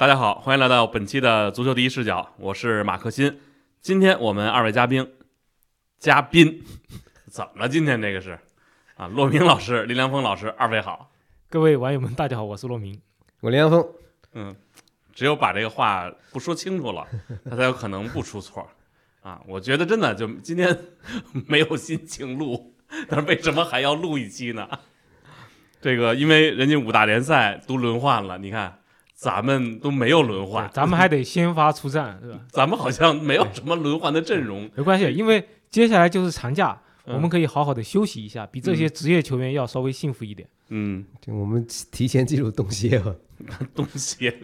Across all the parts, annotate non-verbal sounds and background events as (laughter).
大家好，欢迎来到本期的足球第一视角，我是马克新。今天我们二位嘉宾，嘉宾 (laughs) 怎么了？今天这个是啊，骆明老师、林良锋老师，二位好。各位网友们，大家好，我是骆明。我林良锋，嗯，只有把这个话不说清楚了，(laughs) 他才有可能不出错啊。我觉得真的就今天没有心情录，(laughs) 但是为什么还要录一期呢？这个因为人家五大联赛都轮换了，你看咱们都没有轮换，咱们还得先发出战，是吧？(laughs) 咱们好像没有什么轮换的阵容。没关系，因为接下来就是长假，嗯我们可以好好的休息一下，比这些职业球员要稍微幸福一点。嗯，就我们提前进入冬歇了。(laughs) 冬歇，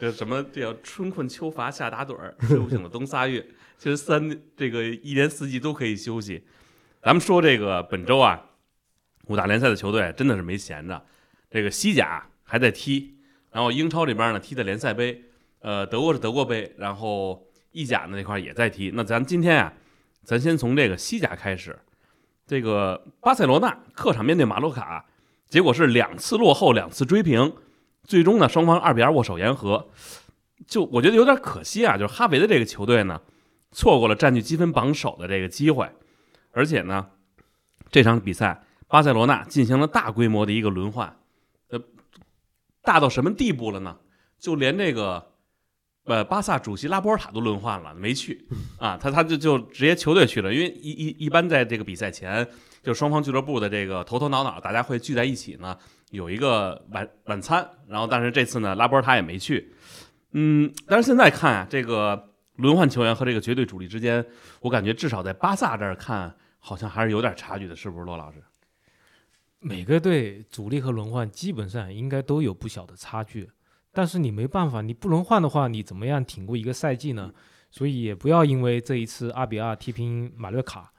这什么这叫春困秋乏夏打盹儿，睡不醒的冬仨月。(laughs) 其实三这个一年四季都可以休息。咱们说这个本周啊，五大联赛的球队真的是没闲着。这个西甲还在踢，然后英超这边呢踢的联赛杯，呃，德国是德国杯，然后意甲呢那块也在踢。那咱今天啊，咱先从这个西甲开始。这个巴塞罗那客场面对马洛卡，结果是两次落后，两次追平。最终呢，双方二比二握手言和，就我觉得有点可惜啊，就是哈维的这个球队呢，错过了占据积分榜首的这个机会，而且呢，这场比赛巴塞罗那进行了大规模的一个轮换，大到什么地步了呢？就连这个呃巴萨主席拉波尔塔都轮换了，没去 (laughs) 啊，他他就就直接球队去了，因为一一一般在这个比赛前，就双方俱乐部的这个头头脑脑，大家会聚在一起呢。有一个晚晚餐，然后但是这次呢，拉波尔塔也没去，嗯，但是现在看啊，这个轮换球员和这个绝对主力之间，我感觉至少在巴萨这儿看，好像还是有点差距的，是不是，骆老师？每个队主力和轮换基本上应该都有不小的差距，但是你没办法，你不轮换的话，你怎么样挺过一个赛季呢？所以也不要因为这一次二比二踢平马略卡，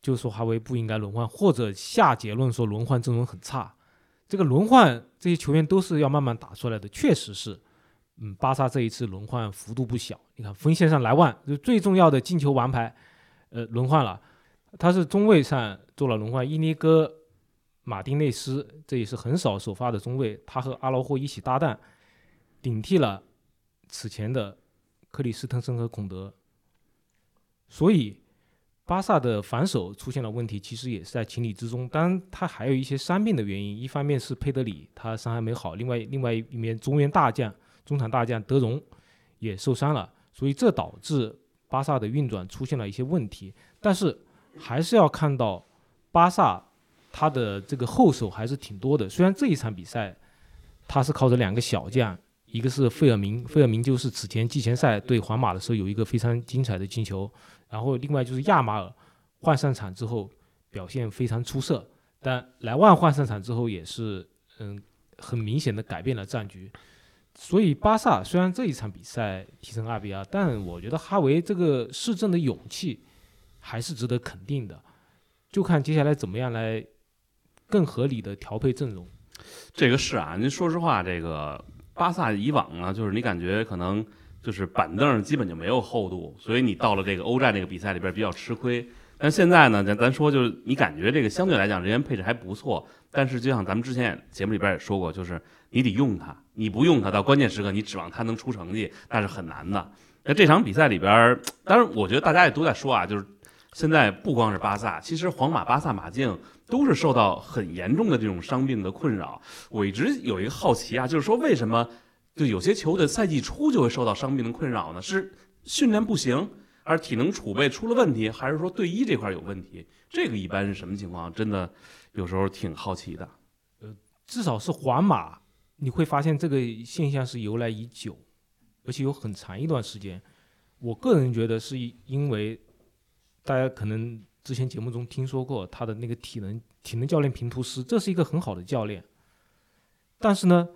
就说哈维不应该轮换，或者下结论说轮换阵容很差。这个轮换这些球员都是要慢慢打出来的，确实是，嗯，巴萨这一次轮换幅度不小。你看锋线上莱万就最重要的进球王牌，呃，轮换了，他是中卫上做了轮换，伊尼戈、马丁内斯这也是很少首发的中卫，他和阿劳霍一起搭档，顶替了此前的克里斯滕森和孔德，所以。巴萨的防守出现了问题，其实也是在情理之中。当然，他还有一些伤病的原因，一方面是佩德里他伤还没好，另外另外一面中原大将、中场大将德容也受伤了，所以这导致巴萨的运转出现了一些问题。但是还是要看到巴萨他的这个后手还是挺多的。虽然这一场比赛他是靠着两个小将，一个是费尔明，费尔明就是此前季前赛对皇马的时候有一个非常精彩的进球。然后另外就是亚马尔换上场之后表现非常出色，但莱万换上场之后也是嗯很明显的改变了战局。所以巴萨虽然这一场比赛踢成二比二，但我觉得哈维这个市政的勇气还是值得肯定的，就看接下来怎么样来更合理的调配阵容。这个是啊，您说实话，这个巴萨以往呢，就是你感觉可能。就是板凳基本就没有厚度，所以你到了这个欧战这个比赛里边比较吃亏。但现在呢，咱咱说就是你感觉这个相对来讲人员配置还不错，但是就像咱们之前节目里边也说过，就是你得用他，你不用他到关键时刻你指望他能出成绩，那是很难的。那这场比赛里边，当然我觉得大家也都在说啊，就是现在不光是巴萨，其实皇马、巴萨、马竞都是受到很严重的这种伤病的困扰。我一直有一个好奇啊，就是说为什么？就有些球队赛季初就会受到伤病的困扰呢？是训练不行，还是体能储备出了问题，还是说队医这块有问题？这个一般是什么情况？真的有时候挺好奇的。呃，至少是皇马，你会发现这个现象是由来已久，而且有很长一段时间。我个人觉得是因为大家可能之前节目中听说过他的那个体能体能教练平图斯，这是一个很好的教练，但是呢。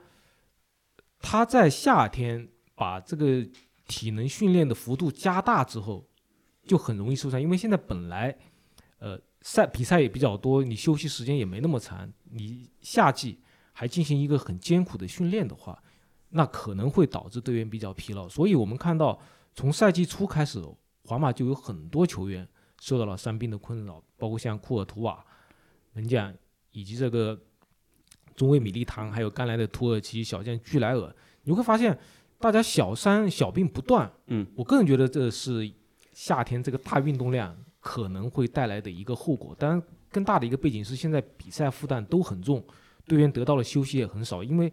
他在夏天把这个体能训练的幅度加大之后，就很容易受伤。因为现在本来，呃，赛比赛也比较多，你休息时间也没那么长，你夏季还进行一个很艰苦的训练的话，那可能会导致队员比较疲劳。所以我们看到，从赛季初开始，皇马就有很多球员受到了伤病的困扰，包括像库尔图瓦门将以及这个。中卫米利唐，还有刚来的土耳其小将居莱尔，你会发现大家小伤小病不断。嗯，我个人觉得这是夏天这个大运动量可能会带来的一个后果。当然，更大的一个背景是现在比赛负担都很重，队员得到的休息也很少。因为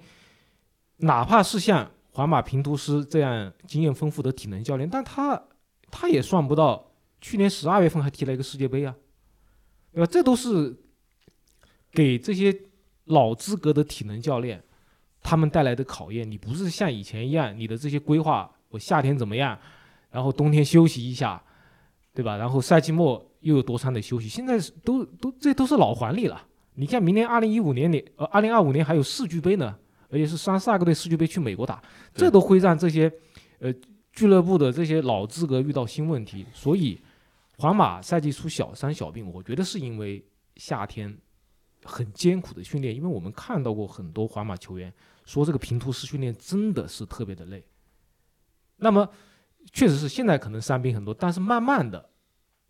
哪怕是像皇马平图斯这样经验丰富的体能教练，但他他也算不到去年十二月份还踢了一个世界杯啊，对吧？这都是给这些老资格的体能教练他们带来的考验。你不是像以前一样，你的这些规划，我夏天怎么样，然后冬天休息一下，对吧？然后赛季末又有多长的休息，现在是都都这都是老黄历了。你看，明年二零一五年里，呃，二零二五年还有世俱杯呢，而且是三十二个队世俱杯去美国打，这都会让这些呃俱乐部的这些老资格遇到新问题。所以，皇马赛季出小伤小病，我觉得是因为夏天很艰苦的训练，因为我们看到过很多皇马球员说这个平图式训练真的是特别的累。那么，确实是现在可能伤病很多，但是慢慢的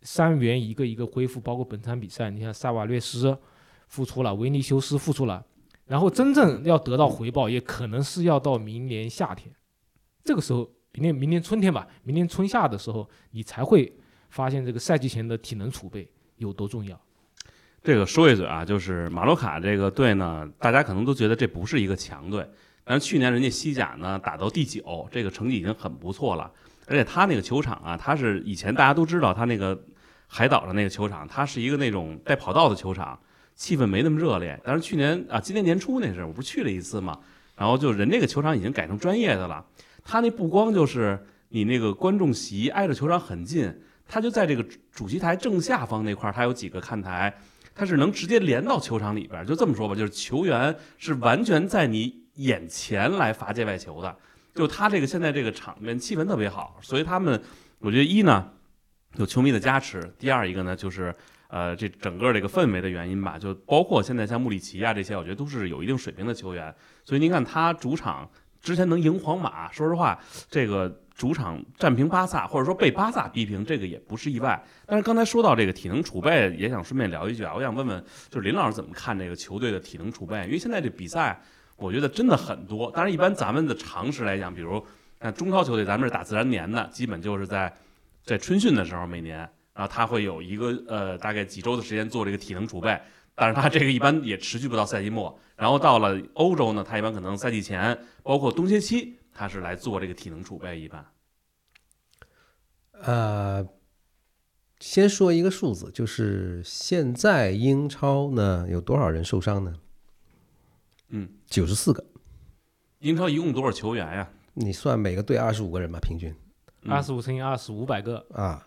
伤员一个一个恢复，包括本场比赛，你看萨瓦略斯复出了，维尼修斯复出了，然后真正要得到回报，也可能是要到明年夏天，这个时候，明年明年春天吧，明年春夏的时候，你才会发现这个赛季前的体能储备有多重要。这个说一嘴啊，就是马洛卡这个队呢，大家可能都觉得这不是一个强队，但是去年人家西甲呢打到第九，这个成绩已经很不错了。而且他那个球场啊，他是以前大家都知道他那个海岛上那个球场，它是一个那种带跑道的球场，气氛没那么热烈。但是去年啊，今年年初那是我不是去了一次嘛，然后就人那个球场已经改成专业的了，他那不光就是你那个观众席挨着球场很近，他就在这个主席台正下方那块儿，他有几个看台。它是能直接连到球场里边儿，就这么说吧，就是球员是完全在你眼前来罚界外球的。就他这个现在这个场面气氛特别好，所以他们我觉得一呢有球迷的加持，第二一个呢就是呃这整个这个氛围的原因吧，就包括现在像穆里奇啊这些，我觉得都是有一定水平的球员。所以您看他主场之前能赢皇马，说实话这个。主场战平巴萨，或者说被巴萨逼平，这个也不是意外。但是刚才说到这个体能储备，也想顺便聊一句啊，我想问问，就是林老师怎么看这个球队的体能储备？因为现在这比赛，我觉得真的很多。当然，一般咱们的常识来讲，比如像中超球队，咱们是打自然年的，基本就是在在春训的时候，每年，然后他会有一个呃大概几周的时间做这个体能储备。但是他这个一般也持续不到赛季末。然后到了欧洲呢，他一般可能赛季前，包括冬歇期。他是来做这个体能储备，一般。呃，先说一个数字，就是现在英超呢有多少人受伤呢？嗯，九十四个。英超一共多少球员呀？你算每个队二十五个人吧，平均。二十五乘以二十，五百个啊，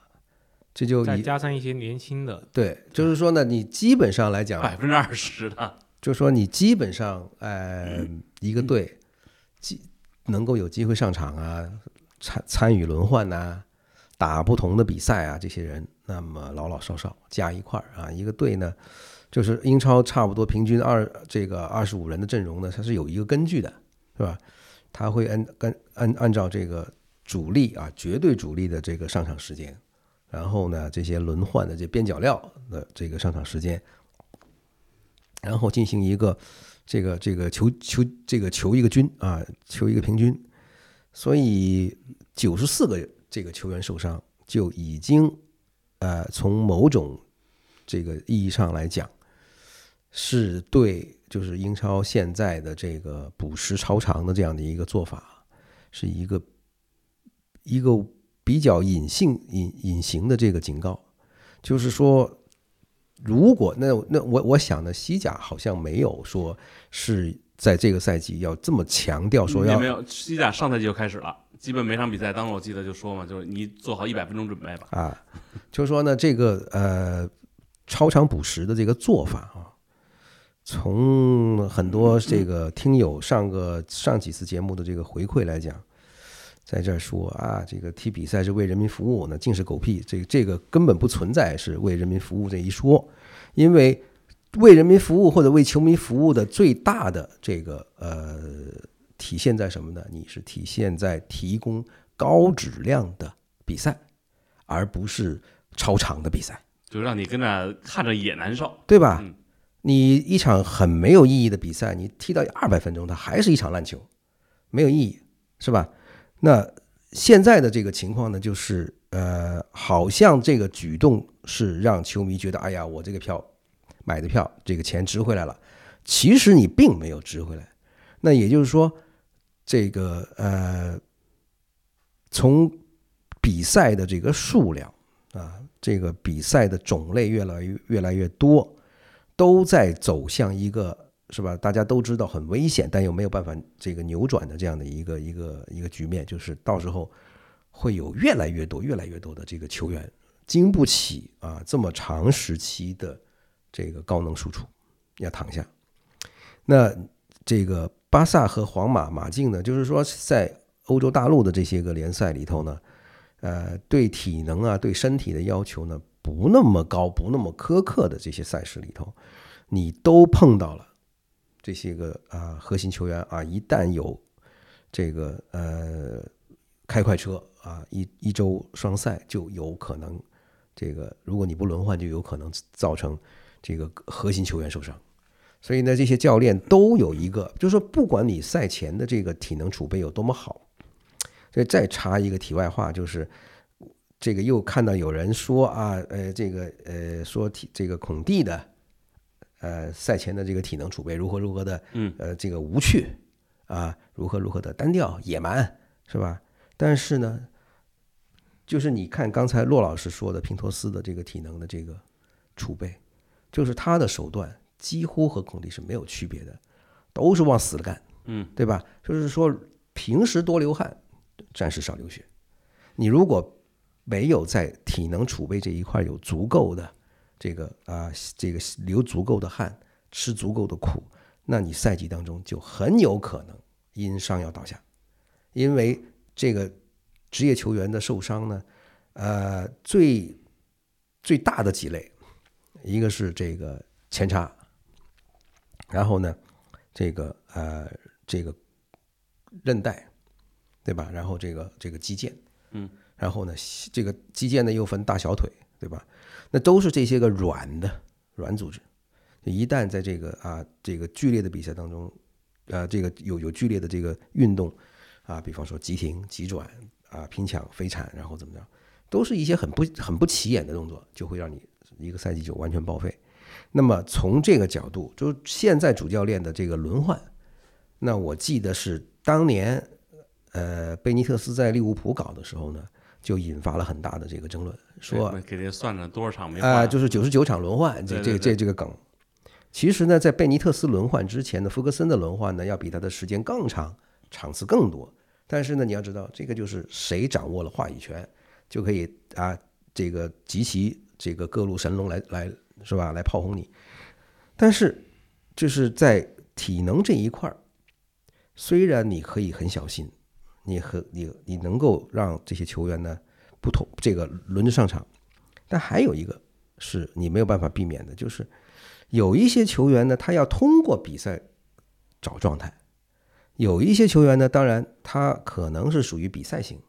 这就再加上一些年轻的。对，就是说呢，你基本上来讲，百分之二十的，就是说你基本上，呃，一个队，基。能够有机会上场啊，参参与轮换呐，打不同的比赛啊，这些人，那么老老少少加一块儿啊，一个队呢，就是英超差不多平均二这个二十五人的阵容呢，它是有一个根据的，是吧？他会按跟按按照这个主力啊，绝对主力的这个上场时间，然后呢，这些轮换的这边角料的这个上场时间，然后进行一个。这个这个求求这个求一个均啊，求一个平均，所以九十四个这个球员受伤就已经呃从某种这个意义上来讲，是对就是英超现在的这个补时超长的这样的一个做法，是一个一个比较隐性隐隐形的这个警告，就是说。如果那那我我想呢，西甲好像没有说是在这个赛季要这么强调说要没有西甲上赛季就开始了，基本每场比赛，当时我记得就说嘛，就是你做好一百分钟准备吧。啊，就是说呢，这个呃超长补时的这个做法啊，从很多这个听友上个上几次节目的这个回馈来讲，在这儿说啊，这个踢比赛是为人民服务，那尽是狗屁，这这个根本不存在是为人民服务这一说。因为为人民服务或者为球迷服务的最大的这个呃体现在什么呢？你是体现在提供高质量的比赛，而不是超长的比赛，就让你跟着看着也难受，对吧？你一场很没有意义的比赛，你踢到二百分钟，它还是一场烂球，没有意义，是吧？那现在的这个情况呢，就是呃，好像这个举动是让球迷觉得，哎呀，我这个票买的票，这个钱值回来了。其实你并没有值回来。那也就是说，这个呃，从比赛的这个数量啊，这个比赛的种类越来越越来越多，都在走向一个是吧？大家都知道很危险，但又没有办法这个扭转的这样的一个一个一个局面，就是到时候会有越来越多、越来越多的这个球员经不起啊这么长时期的这个高能输出，要躺下。那这个巴萨和皇马、马竞呢，就是说在欧洲大陆的这些个联赛里头呢，呃，对体能啊、对身体的要求呢不那么高、不那么苛刻的这些赛事里头，你都碰到了这些个啊核心球员啊，一旦有这个呃开快车啊，一一周双赛就有可能这个，如果你不轮换，就有可能造成这个核心球员受伤。所以呢，这些教练都有一个，就是说，不管你赛前的这个体能储备有多么好，所以再插一个题外话，就是这个又看到有人说啊，呃，这个呃，说体这个孔蒂的呃赛前的这个体能储备如何如何的，嗯，呃，这个无趣啊，如何如何的单调野蛮，是吧？但是呢，就是你看刚才骆老师说的平托斯的这个体能的这个储备，就是他的手段。几乎和孔蒂是没有区别的，都是往死了干，嗯，对吧？就是说平时多流汗，战时少流血。你如果没有在体能储备这一块有足够的这个啊，这个流足够的汗，吃足够的苦，那你赛季当中就很有可能因伤要倒下。因为这个职业球员的受伤呢，呃，最最大的几类，一个是这个前叉。然后呢，这个呃，这个韧带，对吧？然后这个这个肌腱，嗯，然后呢，这个肌腱呢又分大小腿，对吧？那都是这些个软的软组织，一旦在这个啊这个剧烈的比赛当中，呃，这个有有剧烈的这个运动啊，比方说急停、急转啊、拼抢、飞铲，然后怎么着，都是一些很不很不起眼的动作，就会让你一个赛季就完全报废。那么从这个角度，就现在主教练的这个轮换，那我记得是当年，呃，贝尼特斯在利物浦搞的时候呢，就引发了很大的这个争论，说给这算了多少场没啊，就是九十九场轮换，这这这这个梗。其实呢，在贝尼特斯轮换之前呢，福格森的轮换呢，要比他的时间更长，场次更多。但是呢，你要知道，这个就是谁掌握了话语权，就可以啊，这个集齐这个各路神龙来来。是吧？来炮轰你，但是就是在体能这一块儿，虽然你可以很小心，你和你你能够让这些球员呢不同这个轮着上场，但还有一个是你没有办法避免的，就是有一些球员呢，他要通过比赛找状态；有一些球员呢，当然他可能是属于比赛型，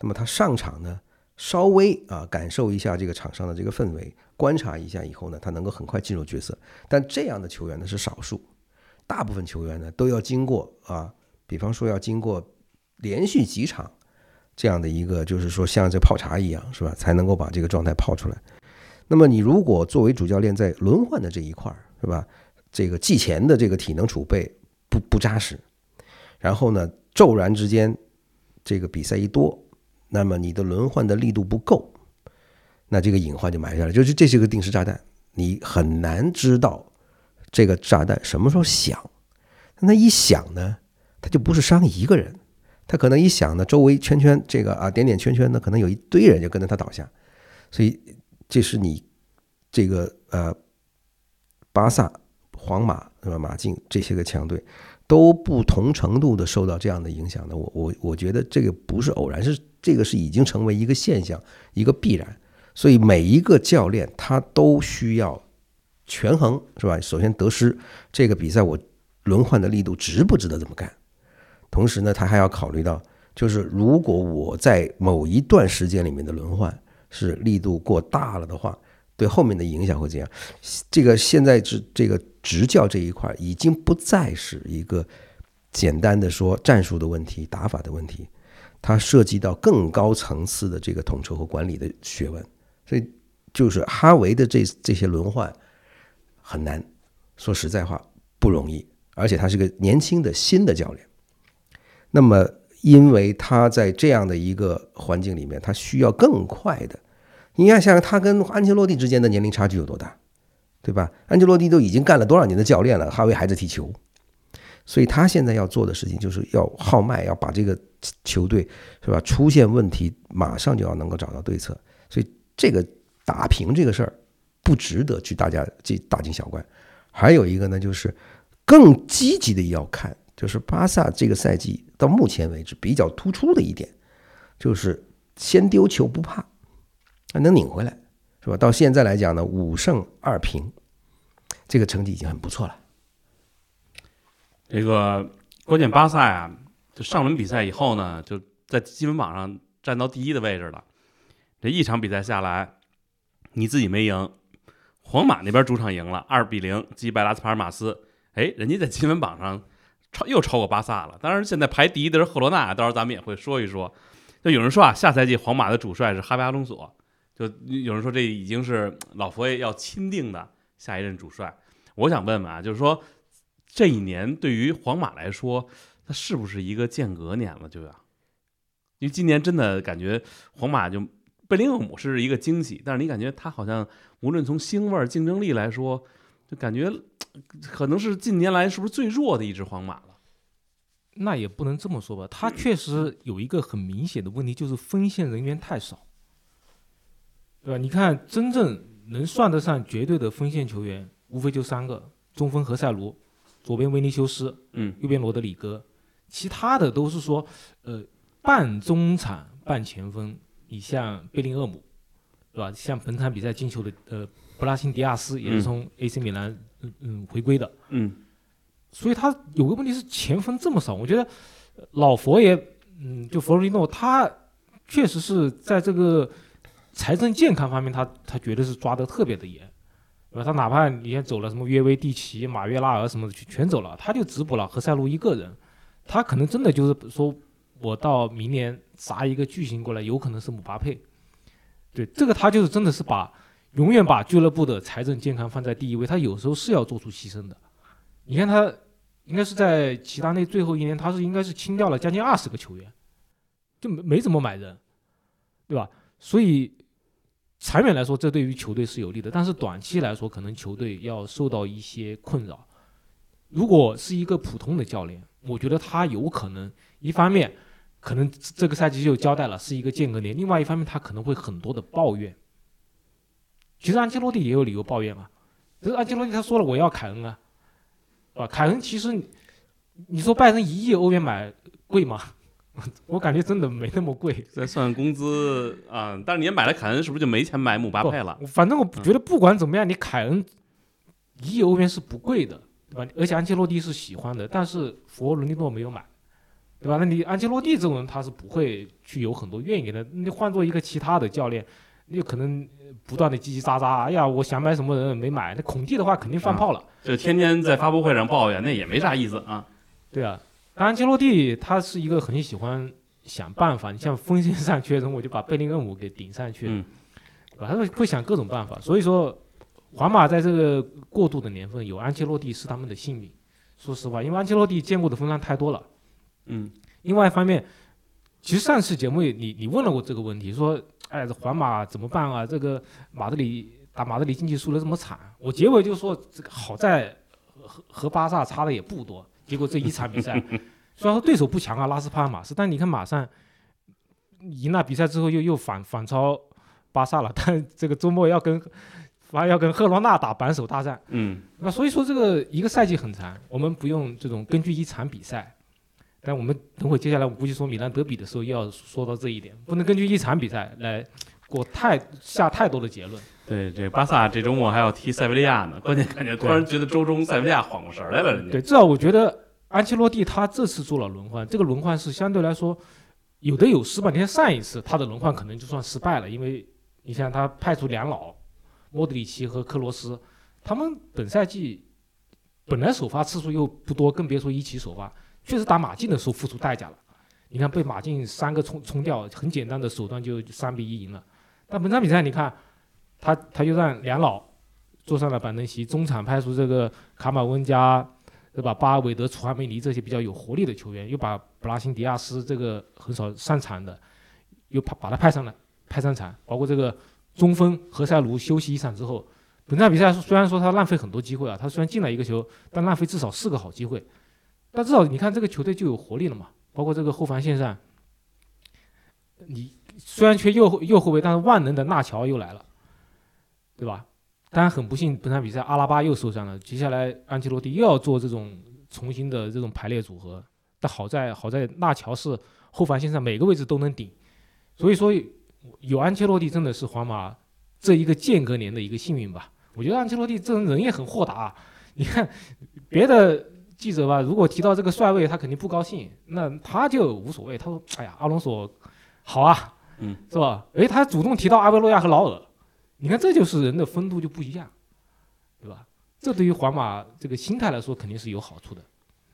那么他上场呢。稍微啊，感受一下这个场上的这个氛围，观察一下以后呢，他能够很快进入角色。但这样的球员呢是少数，大部分球员呢都要经过啊，比方说要经过连续几场这样的一个，就是说像这泡茶一样，是吧？才能够把这个状态泡出来。那么你如果作为主教练在轮换的这一块儿，是吧？这个季前的这个体能储备不不扎实，然后呢，骤然之间这个比赛一多。那么你的轮换的力度不够，那这个隐患就埋下来，就是这是个定时炸弹，你很难知道这个炸弹什么时候响。那一响呢，它就不是伤一个人，他可能一想呢，周围圈圈这个啊点点圈圈呢，可能有一堆人就跟着他倒下。所以这是你这个呃巴萨、皇马是吧？马竞这些个强队。都不同程度的受到这样的影响的，我我我觉得这个不是偶然，是这个是已经成为一个现象，一个必然。所以每一个教练他都需要权衡，是吧？首先得失，这个比赛我轮换的力度值不值得这么干？同时呢，他还要考虑到，就是如果我在某一段时间里面的轮换是力度过大了的话。对后面的影响会怎样？这个现在执这个执教这一块已经不再是一个简单的说战术的问题、打法的问题，它涉及到更高层次的这个统筹和管理的学问，所以就是哈维的这这些轮换很难，说实在话不容易，而且他是个年轻的新的教练。那么，因为他在这样的一个环境里面，他需要更快的。你看，像他跟安切洛蒂之间的年龄差距有多大，对吧？安切洛蒂都已经干了多少年的教练了，哈维还在踢球，所以他现在要做的事情就是要号脉，要把这个球队是吧？出现问题马上就要能够找到对策。所以这个打平这个事儿不值得去大家这大惊小怪。还有一个呢，就是更积极的要看。就是巴萨这个赛季到目前为止比较突出的一点，就是先丢球不怕，还能拧回来，是吧？到现在来讲呢，五胜二平，这个成绩已经很不错了。这个关键巴萨呀，就上轮比赛以后呢，就在积分榜上站到第一的位置了。这一场比赛下来，你自己没赢，皇马那边主场赢了，二比零击败拉斯帕尔马斯。哎，人家在积分榜上。超又超过巴萨了，当然现在排第一的是赫罗纳，到时候咱们也会说一说。就有人说啊，下赛季皇马的主帅是哈维阿隆索，就有人说这已经是老佛爷要钦定的下一任主帅。我想问问啊，就是说这一年对于皇马来说，它是不是一个间隔年了？就要，因为今年真的感觉皇马就贝林厄姆是一个惊喜，但是你感觉他好像无论从腥味儿、竞争力来说，就感觉。可能是近年来是不是最弱的一支皇马了？那也不能这么说吧，他确实有一个很明显的问题，就是锋线人员太少，对吧？你看，真正能算得上绝对的锋线球员，无非就三个：中锋何塞卢，左边维尼修斯，嗯，右边罗德里戈，其他的都是说，呃，半中场、半前锋。你像贝林厄姆，对吧？像本场比赛进球的，呃，布拉辛迪亚斯也是从 AC 米兰。嗯嗯，回归的，嗯，所以他有个问题是前锋这么少，我觉得老佛爷，嗯，就弗洛里诺，他确实是在这个财政健康方面，他他绝对是抓得特别的严，对吧？他哪怕你先走了什么约维蒂奇、马约拉尔什么的，全走了，他就只补了何塞路一个人，他可能真的就是说我到明年砸一个巨星过来，有可能是姆巴佩，对，这个他就是真的是把。永远把俱乐部的财政健康放在第一位，他有时候是要做出牺牲的。你看他，应该是在齐达内最后一年，他是应该是清掉了将近二十个球员，就没没怎么买人，对吧？所以长远来说，这对于球队是有利的，但是短期来说，可能球队要受到一些困扰。如果是一个普通的教练，我觉得他有可能一方面可能这个赛季就交代了是一个间隔年，另外一方面他可能会很多的抱怨。其实安切洛蒂也有理由抱怨啊，就是安切洛蒂他说了我要凯恩啊，啊，凯恩其实你说拜仁一亿欧元买贵吗？(laughs) 我感觉真的没那么贵。再算工资啊，但是你买了凯恩，是不是就没钱买姆巴佩了？反正我觉得不管怎么样，你凯恩一亿欧元是不贵的，对吧？而且安切洛蒂是喜欢的，但是佛罗伦蒂诺没有买，对吧？那你安切洛蒂这种人他是不会去有很多怨言的。你换做一个其他的教练。你可能不断的叽叽喳喳，哎呀，我想买什么人没买。那孔蒂的话肯定放炮了，就天天在发布会上抱怨，那也没啥意思啊。对啊，当然，切洛蒂他是一个很喜欢想办法。你像锋线上缺人，我就把贝林厄姆给顶上去，嗯，他会会想各种办法。所以说，皇马在这个过渡的年份有安切洛蒂是他们的幸运。说实话，因为安切洛蒂见过的风浪太多了，嗯。另外一方面，其实上次节目你你问了我这个问题，说。哎，这皇马怎么办啊？这个马德里打马德里竞技输的这么惨，我结尾就说这个好在和和巴萨差的也不多。结果这一场比赛，虽然说对手不强啊，拉斯帕尔马斯，但你看马上赢了比赛之后又又反反超巴萨了，(laughs) 但这个周末要跟反而要跟赫罗纳打扳手大战。嗯，那所以说这个一个赛季很长，我们不用这种根据一场比赛。但我们等会接下来，我估计说米兰德比的时候，又要说到这一点，不能根据一场比赛来过太下太多的结论。对，这巴萨这周末还要踢塞维利亚呢，关键感觉突然觉得周中塞维利亚缓过神来了。人家对，至少我觉得安切洛蒂他这次做了轮换，这个轮换是相对来说有的有失吧。你看上一次他的轮换可能就算失败了，因为你像他派出两老莫德里奇和克罗斯，他们本赛季本来首发次数又不多，更别说一起首发。确实打马竞的时候付出代价了，你看被马竞三个冲冲掉，很简单的手段就三比一赢了。但本场比赛你看，他他就让两老坐上了板凳席，中场派出这个卡马温加，对吧？巴尔韦德、楚汉梅尼这些比较有活力的球员，又把布拉辛迪亚斯这个很少上场的，又把把他派上了派上场，包括这个中锋何塞卢休息一场之后，本场比赛虽然说他浪费很多机会啊，他虽然进了一个球，但浪费至少四个好机会。但至少你看这个球队就有活力了嘛，包括这个后防线上，你虽然缺右右后卫，但是万能的纳乔又来了，对吧？当然很不幸，本场比赛阿拉巴又受伤了，接下来安切洛蒂又要做这种重新的这种排列组合。但好在好在纳乔是后防线上每个位置都能顶，所以说有安切洛蒂真的是皇马这一个间隔年的一个幸运吧。我觉得安切洛蒂这人也很豁达，你看别的。记者吧，如果提到这个帅位，他肯定不高兴。那他就无所谓，他说：“哎呀，阿隆索，好啊，嗯，是吧？哎，他主动提到阿维罗亚和劳尔，你看这就是人的风度就不一样，对吧？这对于皇马这个心态来说肯定是有好处的。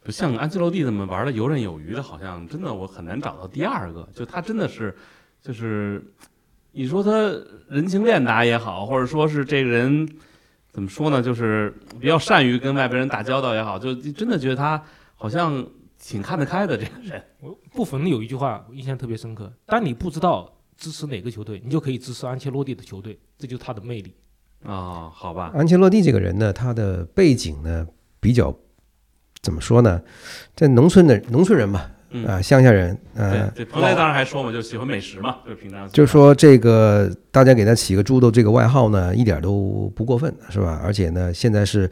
不像安切洛蒂这么玩的游刃有余的，好像真的我很难找到第二个。就他真的是，就是你说他人情练达也好，或者说是这个人。”怎么说呢？就是比较善于跟外边人打交道也好，就真的觉得他好像挺看得开的这个人。我不逢有一句话印象特别深刻：当你不知道支持哪个球队，你就可以支持安切洛蒂的球队，这就是他的魅力。啊，好吧。安切洛蒂这个人呢，他的背景呢比较怎么说呢？在农村的农村人嘛。啊，乡下人，呃，对，彭雷当然还说嘛，就喜欢美食嘛，就是平常。就说这个，大家给他起个“猪头”这个外号呢，一点都不过分，是吧？而且呢，现在是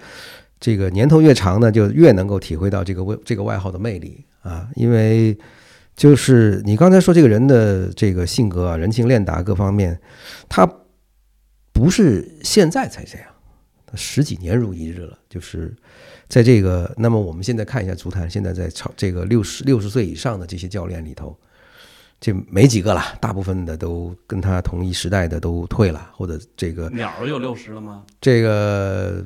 这个年头越长呢，就越能够体会到这个外这个外号的魅力啊。因为就是你刚才说这个人的这个性格啊，人情练达各方面，他不是现在才这样，他十几年如一日了，就是。在这个，那么我们现在看一下足坛，现在在超这个六十六十岁以上的这些教练里头，这没几个了，大部分的都跟他同一时代的都退了，或者这个鸟儿有六十了吗？这个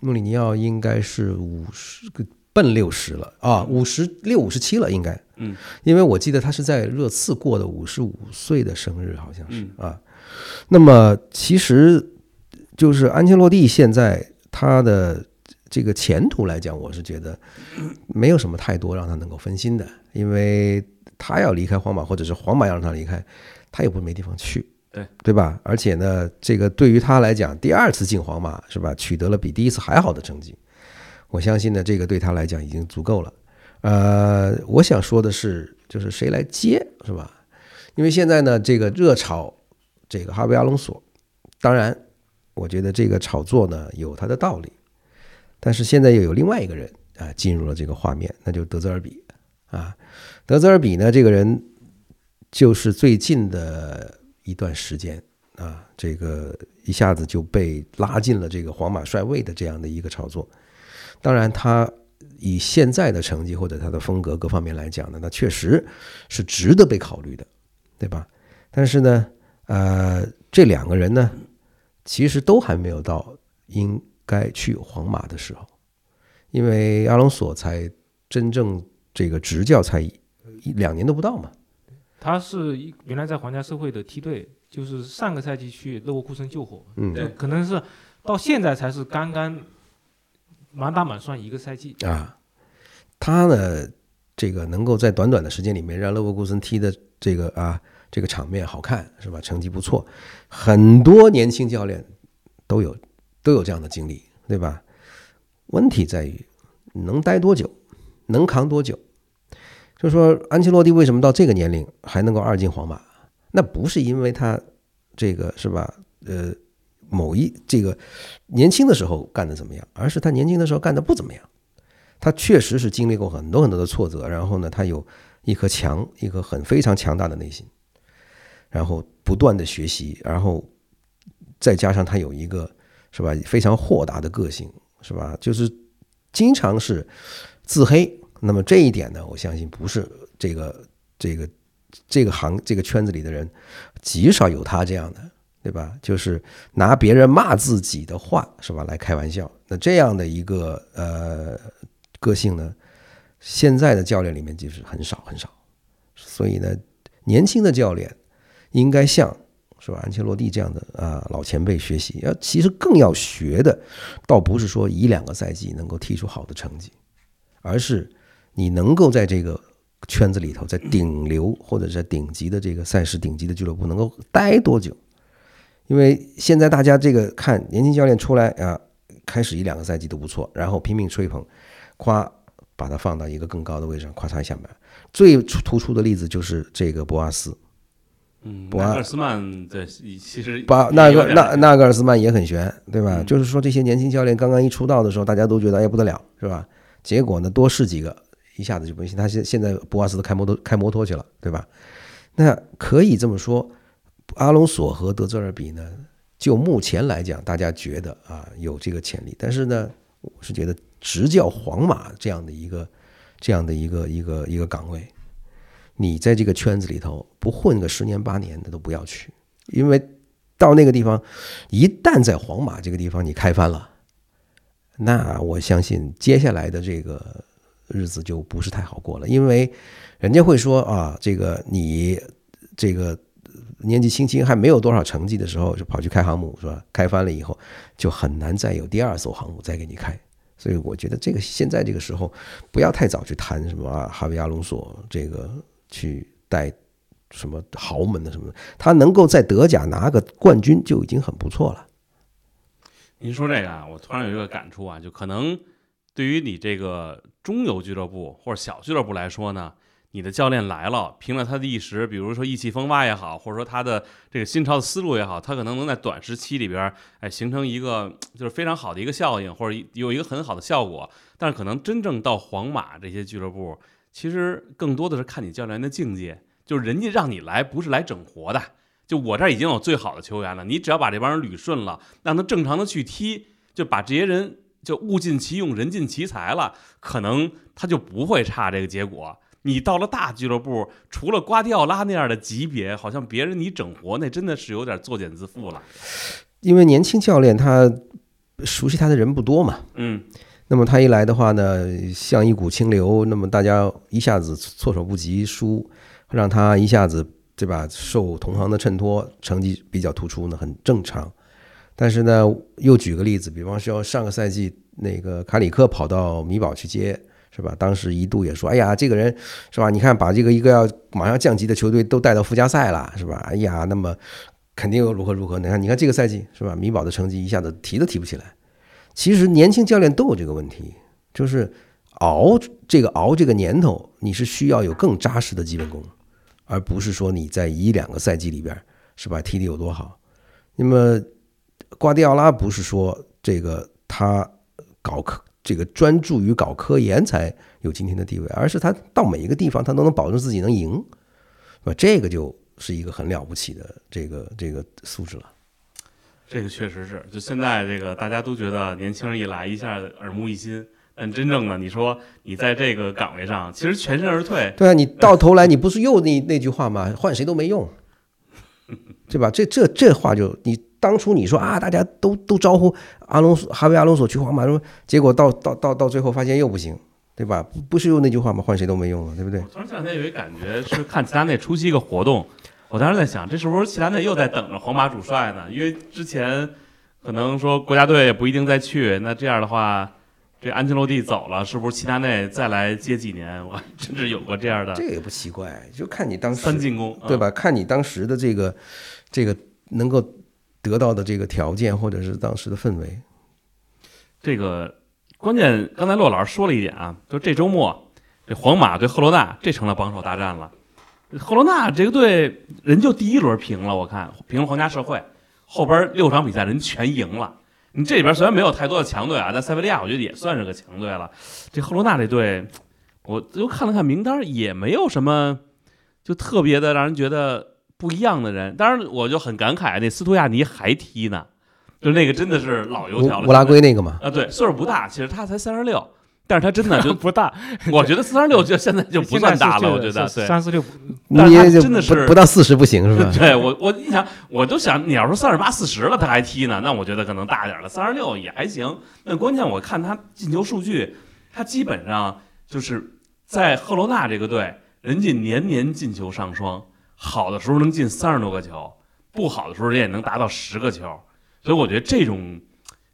穆里尼奥应该是五十个奔六十了啊，五十六五十七了应该，嗯，因为我记得他是在热刺过的五十五岁的生日，好像是啊。那么其实就是安切洛蒂现在他的。这个前途来讲，我是觉得没有什么太多让他能够分心的，因为他要离开皇马，或者是皇马要让他离开，他也不是没地方去，对对吧？而且呢，这个对于他来讲，第二次进皇马是吧，取得了比第一次还好的成绩，我相信呢，这个对他来讲已经足够了。呃，我想说的是，就是谁来接是吧？因为现在呢，这个热炒这个哈维阿隆索，当然，我觉得这个炒作呢有它的道理。但是现在又有另外一个人啊进入了这个画面，那就是德泽尔比啊。德泽尔比呢，这个人就是最近的一段时间啊，这个一下子就被拉进了这个皇马帅位的这样的一个炒作。当然，他以现在的成绩或者他的风格各方面来讲呢，那确实是值得被考虑的，对吧？但是呢，呃，这两个人呢，其实都还没有到应。该去皇马的时候，因为阿隆索才真正这个执教才一两年都不到嘛。他是原来在皇家社会的梯队，就是上个赛季去勒沃库森救火，嗯，可能是到现在才是刚刚满打满算一个赛季啊。他呢，这个能够在短短的时间里面让勒沃库森踢的这个啊这个场面好看是吧？成绩不错，很多年轻教练都有。都有这样的经历，对吧？问题在于能待多久，能扛多久。就说安切洛蒂为什么到这个年龄还能够二进皇马？那不是因为他这个是吧？呃，某一这个年轻的时候干的怎么样，而是他年轻的时候干的不怎么样。他确实是经历过很多很多的挫折，然后呢，他有一颗强，一颗很非常强大的内心，然后不断的学习，然后再加上他有一个。是吧？非常豁达的个性，是吧？就是经常是自黑。那么这一点呢，我相信不是这个这个这个行这个圈子里的人极少有他这样的，对吧？就是拿别人骂自己的话，是吧，来开玩笑。那这样的一个呃个性呢，现在的教练里面就是很少很少。所以呢，年轻的教练应该像是吧安切洛蒂这样的啊老前辈学习。要其实更要学的，倒不是说一两个赛季能够踢出好的成绩，而是你能够在这个圈子里头，在顶流或者在顶级的这个赛事、顶级的俱乐部能够待多久。因为现在大家这个看年轻教练出来啊，开始一两个赛季都不错，然后拼命吹捧，夸把他放到一个更高的位置上，夸嚓一下板。最突出的例子就是这个博阿斯，嗯，博纳格尔斯曼对，其实巴那个也有点纳纳格尔斯曼也很悬，对吧？嗯就是说这些年轻教练刚刚一出道的时候，大家都觉得哎不得了，是吧？结果呢，多试几个，一下子就不行。他现现在博阿斯都开摩托开摩托去了，对吧？那可以这么说，阿隆索和德泽尔比呢，就目前来讲，大家觉得啊有这个潜力，但是呢，我是觉得执教皇马这样的一个这样的一个一个一个岗位，你在这个圈子里头不混个十年八年的都不要去，因为到那个地方，一旦在皇马这个地方你开翻了，那我相信接下来的这个日子就不是太好过了，因为人家会说啊，这个你这个年纪轻轻还没有多少成绩的时候，就跑去开航母是吧？开翻了以后，就很难再有第二艘航母再给你开。所以我觉得这个现在这个时候，不要太早去谈什么啊，哈维阿隆索这个去带什么豪门的什么，他能够在德甲拿个冠军就已经很不错了。您说这个啊，我突然有一个感触啊，就可能对于你这个中游俱乐部或者小俱乐部来说呢，你的教练来了，凭着他的一时，比如说意气风发也好，或者说他的这个新潮的思路也好，他可能能在短时期里边，哎，形成一个就是非常好的一个效应，或者有一个很好的效果。但是可能真正到皇马这些俱乐部，其实更多的是看你教练的境界，就是人家让你来不是来整活的。就我这儿已经有最好的球员了，你只要把这帮人捋顺了，让他正常的去踢，就把这些人就物尽其用，人尽其才了，可能他就不会差这个结果。你到了大俱乐部，除了瓜迪奥拉那样的级别，好像别人你整活那真的是有点作茧自缚了。因为年轻教练他熟悉他的人不多嘛，嗯，那么他一来的话呢，像一股清流，那么大家一下子措手不及，输让他一下子对吧，受同行的衬托，成绩比较突出呢，很正常。但是呢，又举个例子，比方说上个赛季那个卡里克跑到米堡去接，是吧？当时一度也说，哎呀，这个人是吧？你看把这个一个要马上降级的球队都带到附加赛了，是吧？哎呀，那么肯定又如何如何？你看，你看这个赛季是吧？米堡的成绩一下子提都提不起来。其实年轻教练都有这个问题，就是熬这个熬这个年头，你是需要有更扎实的基本功，而不是说你在一两个赛季里边是吧踢得有多好。那么瓜迪奥拉不是说这个他搞科这个专注于搞科研才有今天的地位，而是他到每一个地方他都能保证自己能赢，是吧？这个就是一个很了不起的这个这个素质了。这个确实是，就现在这个大家都觉得年轻人一来一下耳目一新，但真正的你说你在这个岗位上，其实全身而退，对啊，你到头来你不是又那那句话吗？换谁都没用，(laughs) 对吧？这这这话就你当初你说啊，大家都都招呼阿隆索、哈维阿隆索去皇马，说结果到到到到最后发现又不行，对吧？不不是又那句话吗？换谁都没用了，对不对？我突然这两天有一感觉是看齐达内出席一个活动，我当时在想，这是不是齐达内又在等着皇马主帅呢？因为之前可能说国家队也不一定再去，那这样的话，这安切洛蒂走了，是不是齐达内再来接几年？我甚至有过这样的这个也不奇怪，就看你当时三进攻，嗯？对吧？看你当时的这个这个能够得到的这个条件，或者是当时的氛围。这个关键，刚才骆老师说了一点啊，就这周末这皇马对赫罗纳，这成了榜首大战了。赫罗纳这个队人就第一轮平了，我看平了皇家社会，后边六场比赛人全赢了。你这里边虽然没有太多的强队啊，但塞维利亚我觉得也算是个强队了。这赫罗纳这队，我又看了看名单，也没有什么就特别的让人觉得不一样的人。当然，我就很感慨，那斯图亚尼还踢呢，就那个真的是老油条了。乌乌拉圭那个嘛，啊，对，岁数不大，其实他才三十六，但是他真的就 (laughs) 不大，我觉得四三十六就现在就不算大了，我觉得对。三四六，但是他你也就真的是不不到四十不行是吧？(laughs) 对我，我你想，我都想，你要说三十八、四十了，他还踢呢，那我觉得可能大点了。三十六也还行。那关键我看他进球数据，他基本上就是在赫罗纳这个队人家年年进球上双，好的时候能进三十多个球，不好的时候人也能达到十个球。所以我觉得这种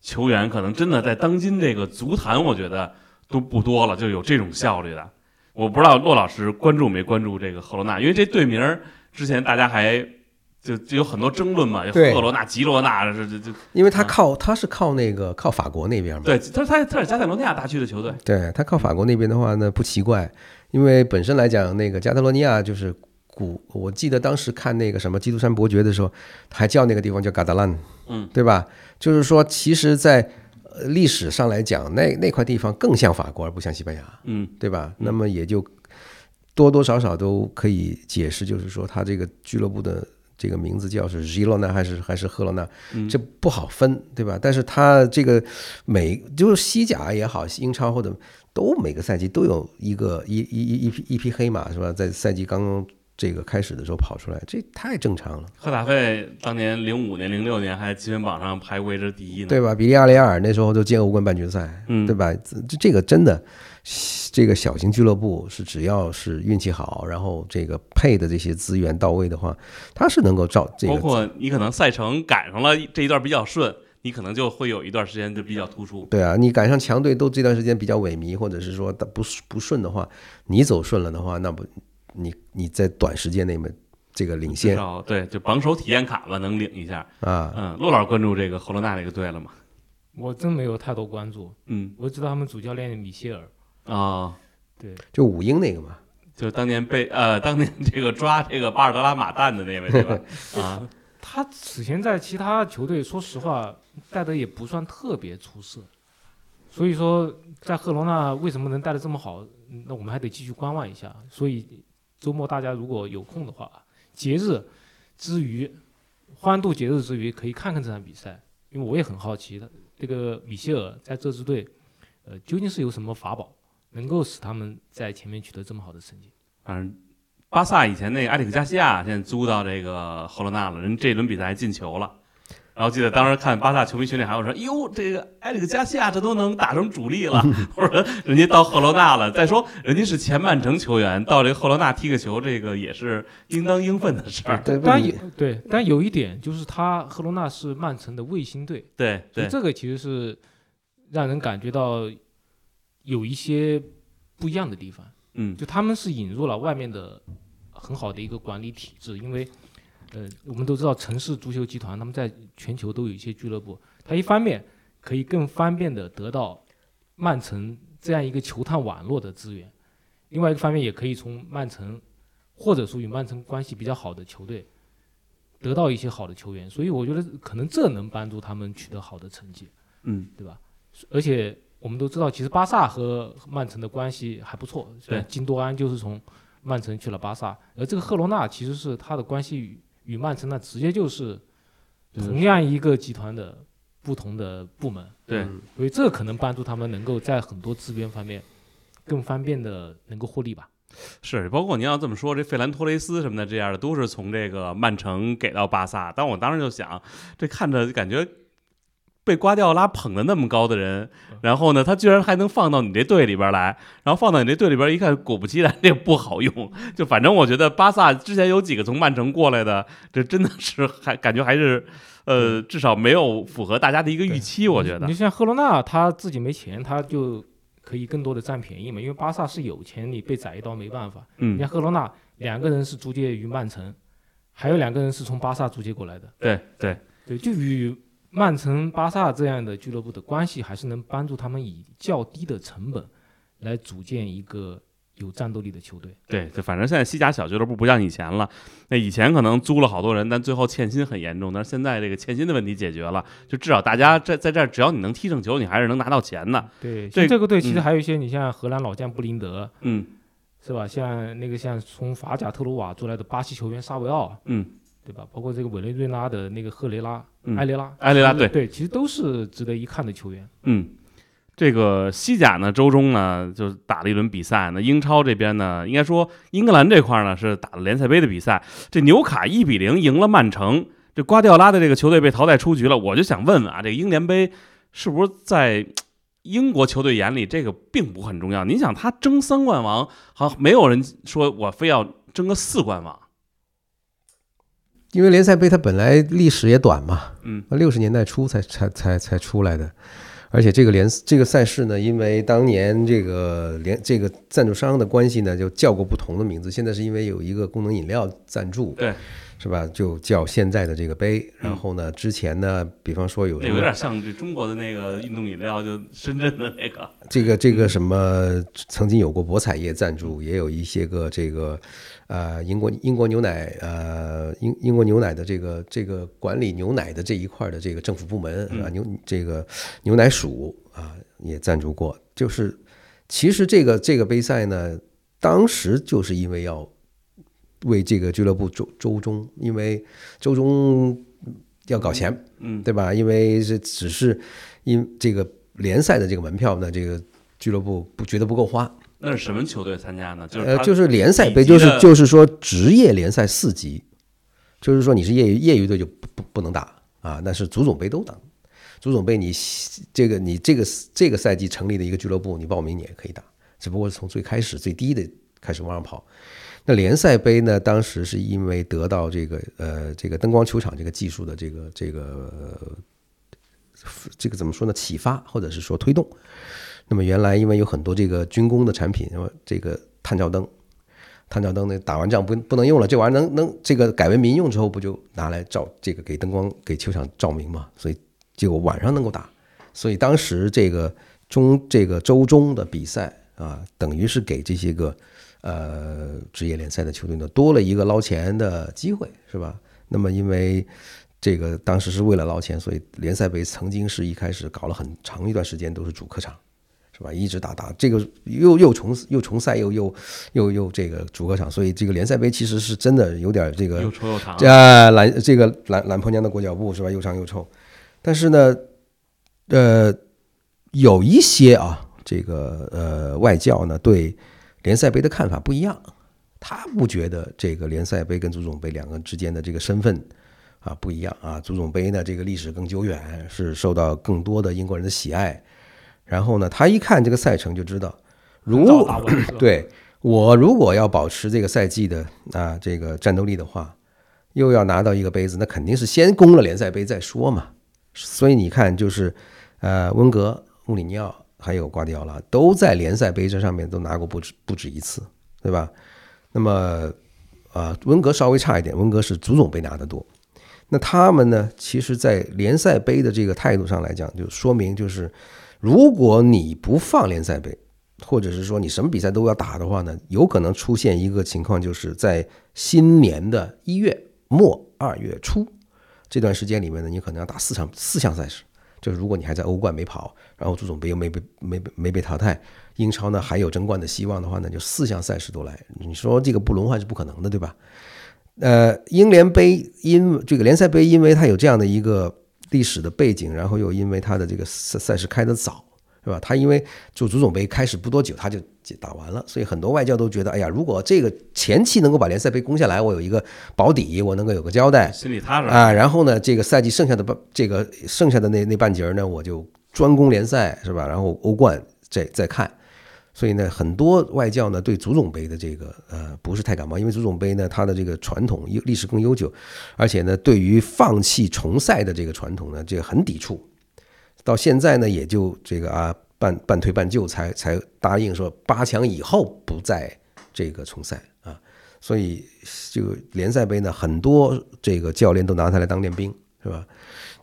球员可能真的在当今这个足坛，我觉得都不多了，就有这种效率的。我不知道骆老师关注没关注这个赫罗纳，因为这队名儿之前大家还就就有很多争论嘛，对赫罗纳、吉罗纳这这这因为他靠他是靠那个靠法国那边嘛，对，他他他是加泰罗尼亚大区的球队，对他靠法国那边的话呢，不奇怪，因为本身来讲，那个加泰罗尼亚就是古，我记得当时看那个什么《基督山伯爵》的时候，还叫那个地方叫嘎达兰，嗯，对吧？就是说，其实在，呃历史上来讲，那那块地方更像法国，而不像西班牙，嗯对吧？那么也就多多少少都可以解释，就是说他这个俱乐部的这个名字叫是 l o 呢，还是还是赫罗纳，嗯这不好分，对吧？但是他这个每就是西甲也好，英超或者都每个赛季都有一个一一一一匹一匹黑马是吧？在赛季刚刚这个开始的时候跑出来，这太正常了，赫塔费当年零五年、零六年还积分榜上排位置第一呢。对吧？比利亚雷亚尔那时候都进欧冠半决赛，嗯对吧？这这个真的，这个小型俱乐部是只要是运气好，然后这个配的这些资源到位的话，它是能够照这个。包括你可能赛程赶上了这一段比较顺，你可能就会有一段时间就比较突出。对啊，你赶上强队都这段时间比较萎靡，或者是说不不顺的话，你走顺了的话，那不你你在短时间内面这个领先对，就榜首体验卡吧，能领一下。啊，嗯，陆老师关注这个赫罗纳这个队了吗？我真没有太多关注，嗯我知道他们主教练米歇尔，啊、对，就五英那个嘛，就当年被呃当年这个抓这个巴尔德拉马蛋的那位对吧？啊，(laughs) 他此前在其他球队，说实话带的也不算特别出色，所以说在赫罗纳为什么能带的这么好，嗯那我们还得继续观望一下。所以周末大家如果有空的话，节日之余，欢度节日之余，可以看看这场比赛，因为我也很好奇的，这个米歇尔在这支队，呃，究竟是有什么法宝，能够使他们在前面取得这么好的成绩？反正巴萨以前那个埃里克加西亚现在租到这个赫罗纳了，人这一轮比赛还进球了。然后记得当时看巴萨球迷群里还有说：“哟，这个埃里克加西亚这都能打成主力了。(laughs) ”或者人家到赫罗纳了。再说人家是前曼城球员，到这个赫罗纳踢个球，这个也是应当应分的事儿。对但问题有对，但有一点就是他赫罗纳是曼城的卫星队。对对，这个其实是让人感觉到有一些不一样的地方。嗯就他们是引入了外面的很好的一个管理体制，因为呃，我们都知道城市足球集团他们在全球都有一些俱乐部，它一方面可以更方便的得到曼城这样一个球探网络的资源，另外一个方面也可以从曼城或者说与曼城关系比较好的球队得到一些好的球员，所以我觉得可能这能帮助他们取得好的成绩。嗯对吧？而且我们都知道，其实巴萨和曼城的关系还不错。对金多安就是从曼城去了巴萨，而这个赫罗纳其实是他的关系与与曼城那，直接就是同样一个集团的不同的部门，对嗯所以这可能帮助他们能够在很多资源方面更方便的能够获利吧。是，包括您要这么说，这费兰托雷斯什么的这样的，都是从这个曼城给到巴萨。但我当时就想，这看着感觉被瓜迪奥拉捧的那么高的人，然后呢，他居然还能放到你这队里边来，然后放到你这队里边一看，果不其然，(laughs) 这个不好用。就反正我觉得巴萨之前有几个从曼城过来的，这真的是还感觉还是，呃，至少没有符合大家的一个预期。我觉得你，像赫罗纳他自己没钱，他就可以更多的占便宜嘛，因为巴萨是有钱，你被宰一刀没办法。你嗯看，赫罗纳两个人是租借于曼城，还有两个人是从巴萨租借过来的。对对，对，就与曼城、巴萨这样的俱乐部的关系，还是能帮助他们以较低的成本来组建一个有战斗力的球队。对，就反正现在西甲小俱乐部不像以前了。那以前可能租了好多人，但最后欠薪很严重。但是现在这个欠薪的问题解决了，就至少大家在在这儿，只要你能踢正球，你还是能拿到钱的。对，这像这个队其实嗯还有一些，你像荷兰老将布林德，嗯是吧？像那个像从法甲特鲁瓦租来的巴西球员沙维奥，嗯，对吧？包括这个委内瑞拉的那个赫雷拉、嗯埃雷拉、埃雷拉对对，其实都是值得一看的球员。嗯，这个西甲呢，周中呢就打了一轮比赛那。英超这边呢，应该说英格兰这块呢是打了联赛杯的比赛。这纽卡一比零赢了曼城，这瓜迪奥拉的这个球队被淘汰出局了。我就想问问啊，这个英联杯是不是在英国球队眼里这个并不很重要。你想，他争三冠王，好像没有人说我非要争个四冠王。因为联赛杯它本来历史也短嘛，嗯，六十年代初才才才才出来的，而且这个联这个赛事呢，因为当年这个联这个赞助商的关系呢，就叫过不同的名字。现在是因为有一个功能饮料赞助，对，是吧？就叫现在的这个杯。然后呢，之前呢，比方说有有点像这中国的那个运动饮料，就深圳的那个，这个这个什么，曾经有过博彩业赞助，也有一些个这个，呃，英国英国牛奶，呃，英英国牛奶的这个这个管理牛奶的这一块的这个政府部门啊，牛这个牛奶署啊也赞助过。就是其实这个这个杯赛呢，当时就是因为要为这个俱乐部周周中，因为周中要搞钱，嗯，对吧？因为这只是因这个联赛的这个门票呢，这个俱乐部不觉得不够花，那是什么球队参加呢？就是呃，就是联赛杯，就是就是说职业联赛四级，就是说你是业余业余队就不不不能打啊，那是足总杯都打。足总杯你这个你这个这个赛季成立的一个俱乐部，你报名你也可以打，只不过是从最开始最低的开始往上跑。那联赛杯呢，当时是因为得到这个呃这个灯光球场这个技术的这个这个呃这个怎么说呢启发或者是说推动。那么原来因为有很多这个军工的产品，什么这个探照灯，探照灯那打完仗不不能用了，这玩意儿能能这个改为民用之后，不就拿来照这个给灯光给球场照明嘛？所以结果晚上能够打，所以当时这个中这个周中的比赛啊，等于是给这些个呃职业联赛的球队呢多了一个捞钱的机会，是吧？那么因为这个当时是为了捞钱，所以联赛杯曾经是一开始搞了很长一段时间都是主客场。是吧？一直打打这个又又重又重赛又又又又这个主客场，所以这个联赛杯其实是真的有点这个又臭又长，啊懒这个懒懒婆娘的裹脚布是吧？又长又臭。但是呢，呃，有一些啊，这个呃外教呢对联赛杯的看法不一样，他不觉得这个联赛杯跟足总杯两个之间的这个身份啊不一样啊。足总杯呢这个历史更久远，是受到更多的英国人的喜爱。然后呢，他一看这个赛程就知道，如对我如果要保持这个赛季的啊这个战斗力的话，又要拿到一个杯子，那肯定是先攻了联赛杯再说嘛。所以你看，就是呃，温格、穆里尼奥还有瓜迪奥拉都在联赛杯这上面都拿过不止不止一次，对吧？那么啊，温格稍微差一点，温格是足总杯拿得多。那他们呢，其实，在联赛杯的这个态度上来讲，就说明就是。如果你不放联赛杯，或者是说你什么比赛都要打的话呢，有可能出现一个情况，就是在新年的一月末、二月初这段时间里面呢，你可能要打四场四项赛事。就是如果你还在欧冠没跑，然后足总杯又没被没没被淘汰，英超呢还有争冠的希望的话呢，就四项赛事都来。你说这个不轮换是不可能的，对吧？呃，英联杯因这个联赛杯，因为它有这样的一个。历史的背景，然后又因为他的这个赛赛事开得早，是吧？他因为就足总杯开始不多久，他就打完了，所以很多外教都觉得，哎呀，如果这个前期能够把联赛杯攻下来，我有一个保底，我能够有个交代，心里踏实啊。然后呢，这个赛季剩下的半这个剩下的那那半截儿呢，我就专攻联赛，是吧？然后欧冠再再看。所以呢，很多外教呢对足总杯的这个呃不是太感冒，因为足总杯呢它的这个传统历史更悠久，而且呢对于放弃重赛的这个传统呢这个很抵触，到现在呢也就这个啊半半推半就才才答应说八强以后不再这个重赛啊，所以这个联赛杯呢很多这个教练都拿它来当练兵，是吧？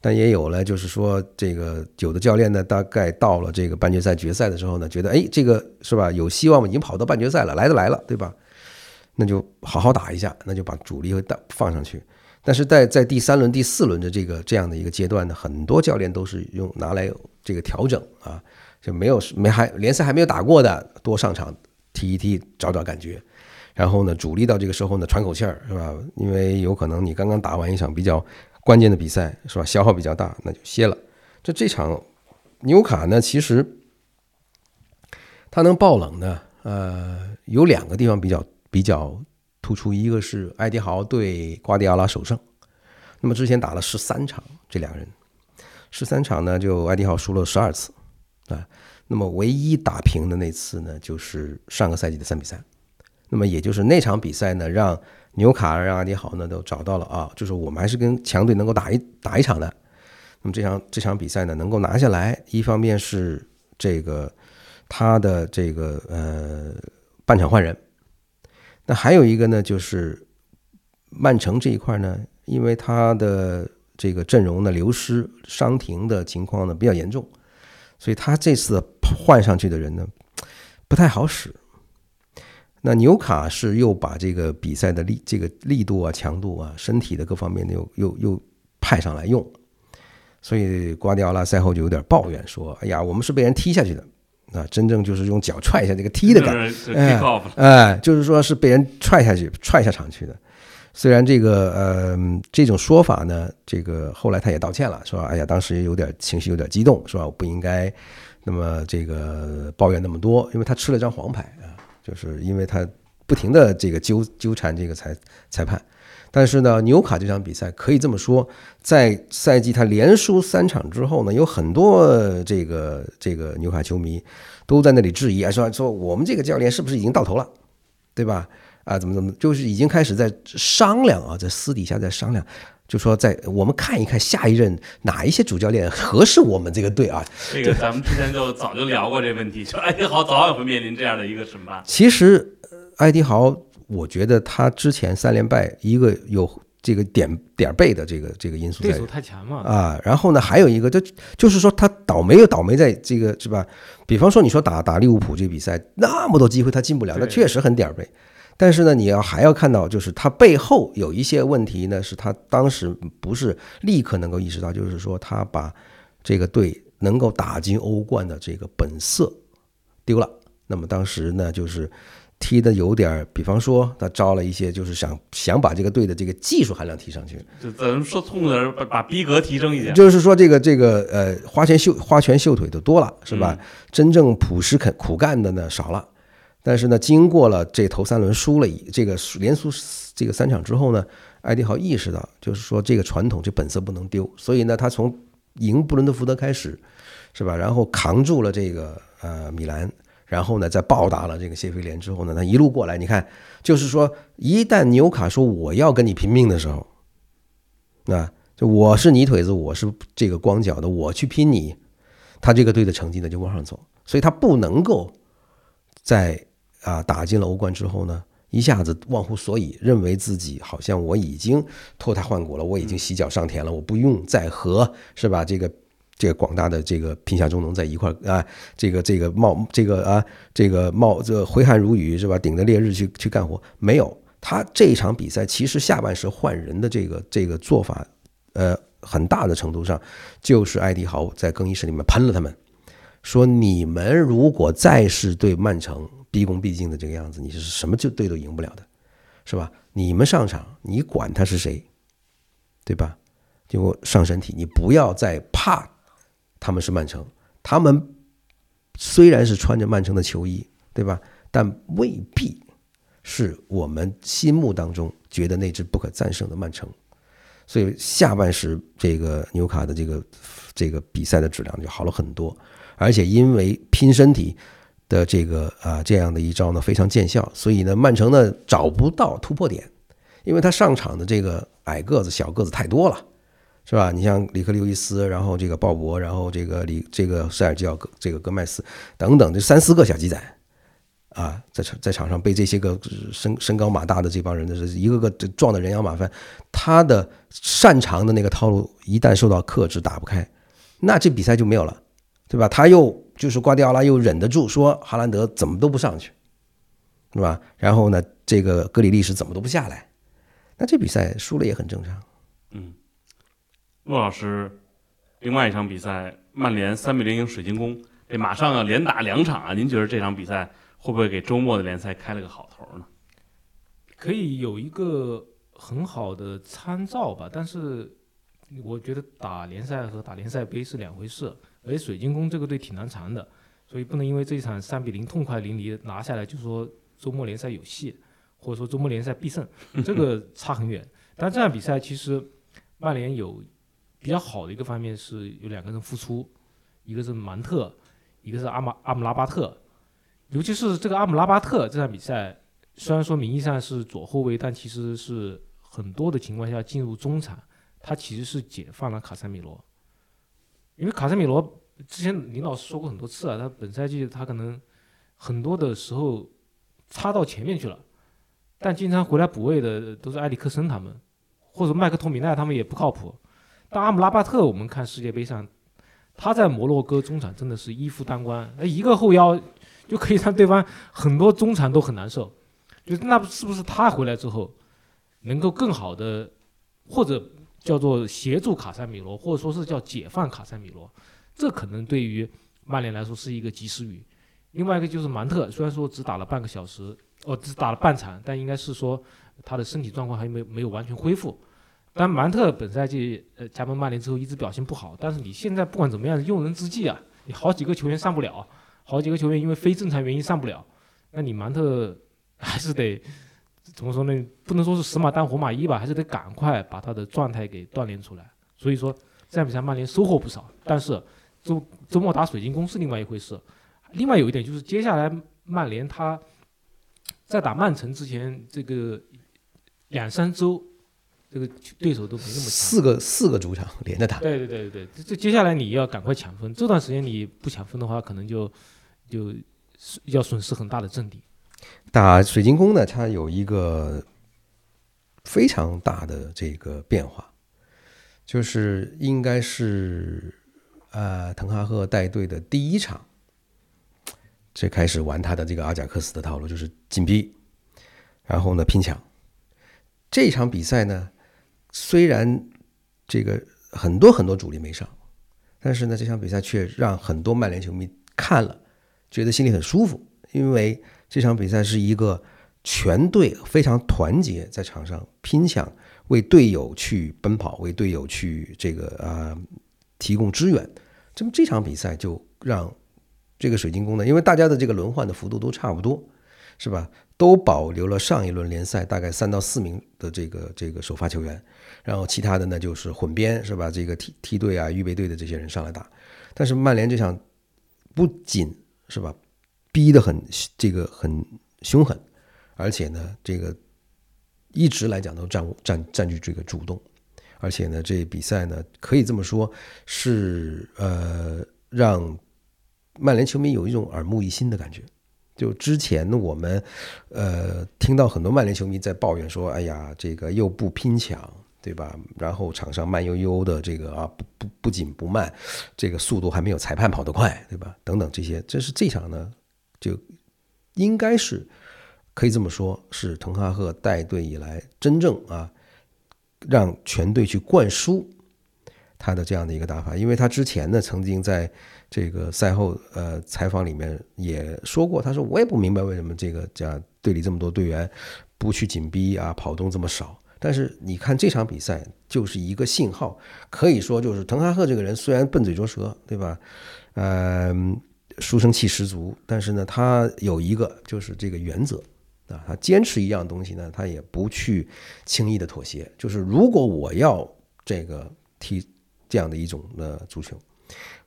但也有了，就是说，这个有的教练呢，大概到了这个半决赛、决赛的时候呢，觉得，哎，这个是吧，有希望，已经跑到半决赛了，来都来了，对吧？那就好好打一下，那就把主力会放放上去。但是在在第三轮、第四轮的这个这样的一个阶段呢，很多教练都是用拿来这个调整啊，就没有没还联赛还没有打过的，多上场踢一踢，找找感觉。然后呢，主力到这个时候呢，喘口气儿，是吧？因为有可能你刚刚打完一场比较。关键的比赛是吧？消耗比较大，那就歇了。这这场纽卡呢，其实他能爆冷呢，呃，有两个地方比较比较突出，一个是埃迪豪对瓜迪奥拉首胜。那么之前打了十三场，这两人十三场呢，就埃迪豪输了十二次啊。那么唯一打平的那次呢，就是上个赛季的三比三。那么也就是那场比赛呢，让纽卡让阿迪豪呢都找到了啊，就是我们还是跟强队能够打一打一场的。那么这场这场比赛呢，能够拿下来，一方面是这个他的这个呃半场换人，那还有一个呢，就是曼城这一块呢，因为他的这个阵容的流失、伤停的情况呢比较严重，所以他这次换上去的人呢不太好使。那纽卡是又把这个比赛的力、这个力度啊、强度啊、身体的各方面又又又派上来用，所以瓜迪奥拉赛后就有点抱怨说：“哎呀，我们是被人踢下去的啊，真正就是用脚踹一下这个踢的感觉。”哎，就是说是被人踹下去、踹下场去的。虽然这个呃这种说法呢，这个后来他也道歉了，说哎呀，当时有点情绪有点激动，是吧？我不应该那么这个抱怨那么多，因为他吃了张黄牌啊，就是因为他不停的这个纠纠缠这个裁裁判。但是呢，纽卡这场比赛可以这么说，在赛季他连输三场之后呢，有很多这个这个纽卡球迷都在那里质疑啊，说说我们这个教练是不是已经到头了，对吧？啊，怎么怎么，就是已经开始在商量啊，在私底下在商量，就说在我们看一看下一任哪一些主教练合适我们这个队啊。这个咱们之前就早就聊过这问题，说艾迪豪早晚会面临这样的一个审判。其实，呃埃迪豪，我觉得他之前三连败，一个有这个点点背的这个这个因素在对手太强嘛，啊，然后呢，还有一个，就就是说他倒霉又倒霉在这个是吧？比方说你说打打利物浦这个比赛，那么多机会他进不了，那确实很点儿背。但是呢，你要还要看到，就是他背后有一些问题呢，是他当时不是立刻能够意识到，就是说他把这个队能够打进欧冠的这个本色丢了。那么当时呢，就是踢的有点儿，比方说他招了一些，就是想想把这个队的这个技术含量提上去，就咱们说通俗点儿，把把逼格提升一点。就是说这个这个呃花拳绣花拳绣腿的多了是吧？真正朴实肯苦干的呢少了。但是呢，经过了这头三轮输了一这个连输这个三场之后呢，艾迪豪意识到，就是说这个传统这本色不能丢，所以呢，他从赢布伦特福德开始，是吧？然后扛住了这个呃米兰，然后呢，再报答了这个谢菲联之后呢，他一路过来，你看，就是说，一旦纽卡说我要跟你拼命的时候，那就我是泥腿子，我是这个光脚的，我去拼你，他这个队的成绩呢就往上走，所以他不能够在啊打进了欧冠之后呢，一下子忘乎所以，认为自己好像我已经脱胎换骨了，我已经洗脚上田了，我不用再和是吧这个。这个广大的这个贫下中农在一块儿啊，这个这个冒这个啊，这个冒这个挥汗如雨是吧？顶着烈日去去干活，没有。他这一场比赛其实下半时换人的这个这个做法，呃，很大的程度上就是艾迪豪在更衣室里面喷了他们，说你们如果再是对曼城毕恭毕敬的这个样子，你是什么就队都赢不了的，是吧？你们上场，你管他是谁，对吧？结果上身体，你不要再怕他们是曼城，他们虽然是穿着曼城的球衣，对吧？但未必是我们心目当中觉得那支不可战胜的曼城。所以下半时这个纽卡的这个这个比赛的质量就好了很多，而且因为拼身体的这个啊这样的一招呢非常见效，所以呢曼城呢找不到突破点，因为他上场的这个矮个子小个子太多了。是吧？你像里克刘易斯，然后这个鲍勃，然后这个里这个塞尔吉奥这个戈麦斯等等，这三四个小鸡仔啊，在场在场上被这些个身身高马大的这帮人，是一个个撞得人仰马翻。他的擅长的那个套路一旦受到克制，打不开，那这比赛就没有了，对吧？他又就是瓜迪奥拉又忍得住说哈兰德怎么都不上去，是吧？然后呢，这个格里利什怎么都不下来，那这比赛输了也很正常。嗯陆老师，另外一场比赛，曼联三比零赢水晶宫，这马上要连打两场啊！您觉得这场比赛会不会给周末的联赛开了个好头呢？可以有一个很好的参照吧。但是我觉得打联赛和打联赛杯是两回事，而且水晶宫这个队挺难缠的，所以不能因为这一场三比零痛快淋漓拿下来就说周末联赛有戏，或者说周末联赛必胜，这个 (laughs) 差很远。但这场比赛其实曼联有比较好的一个方面是有两个人复出，一个是芒特，一个是阿马阿姆拉巴特，尤其是这个阿姆拉巴特这场比赛，虽然说名义上是左后卫，但其实是很多的情况下进入中场，他其实是解放了卡塞米罗，因为卡塞米罗之前林老师说过很多次啊，他本赛季他可能很多的时候插到前面去了，但经常回来补位的都是埃里克森他们，或者麦克托米奈他们也不靠谱。但阿姆拉巴特，我们看世界杯上，他在摩洛哥中场真的是一夫当关，那一个后腰就可以让对方很多中场都很难受。就那是不是他回来之后，能够更好的或者叫做协助卡塞米罗，或者说是叫解放卡塞米罗，这可能对于曼联来说是一个及时雨。另外一个就是芒特，虽然说只打了半个小时，哦，只打了半场，但应该是说他的身体状况还没没有完全恢复。但芒特本赛季呃加盟曼联之后一直表现不好，但是你现在不管怎么样，用人之际啊，你好几个球员上不了，好几个球员因为非正常原因上不了，那你芒特还是得怎么说呢？不能说是死马当活马医吧，还是得赶快把他的状态给锻炼出来。所以说这场比赛曼联收获不少，但是周周末打水晶宫是另外一回事。另外有一点就是接下来曼联他在打曼城之前这个两三周。这个对手都没那么强，四个四个主场连着打。对对对对这这接下来你要赶快抢分，这段时间你不抢分的话，可能就就要损失很大的阵地。打水晶宫呢，它有一个非常大的这个变化，就是应该是呃滕哈赫带队的第一场，最开始玩他的这个阿贾克斯的套路，就是紧逼，然后呢拼抢。这场比赛呢。虽然这个很多很多主力没上，但是呢，这场比赛却让很多曼联球迷看了，觉得心里很舒服，因为这场比赛是一个全队非常团结，在场上拼抢，为队友去奔跑，为队友去这个啊提供支援。这么这场比赛就让这个水晶宫呢，因为大家的这个轮换的幅度都差不多，是吧？都保留了上一轮联赛大概三到四名的这个这个首发球员。然后其他的呢就是混编是吧？这个梯梯队啊、预备队的这些人上来打，但是曼联这场不仅是吧，逼得很这个很凶狠，而且呢这个一直来讲都占占占据这个主动，而且呢这比赛呢可以这么说，是呃让曼联球迷有一种耳目一新的感觉。就之前我们呃听到很多曼联球迷在抱怨说：“哎呀，这个又不拼抢。”对吧？然后场上慢悠悠的这个啊，不不不紧不慢，这个速度还没有裁判跑得快，对吧？等等这些，这是这场呢，就应该是可以这么说，是滕哈赫带队以来真正啊，让全队去灌输他的这样的一个打法。因为他之前呢，曾经在这个赛后呃采访里面也说过，他说我也不明白为什么这个这样队里这么多队员不去紧逼啊，跑动这么少。但是你看这场比赛就是一个信号，可以说就是滕哈赫这个人虽然笨嘴拙舌，对吧？嗯，书生气十足，但是呢，他有一个就是这个原则啊，他坚持一样东西呢，他也不去轻易的妥协。就是如果我要这个踢这样的一种的足球，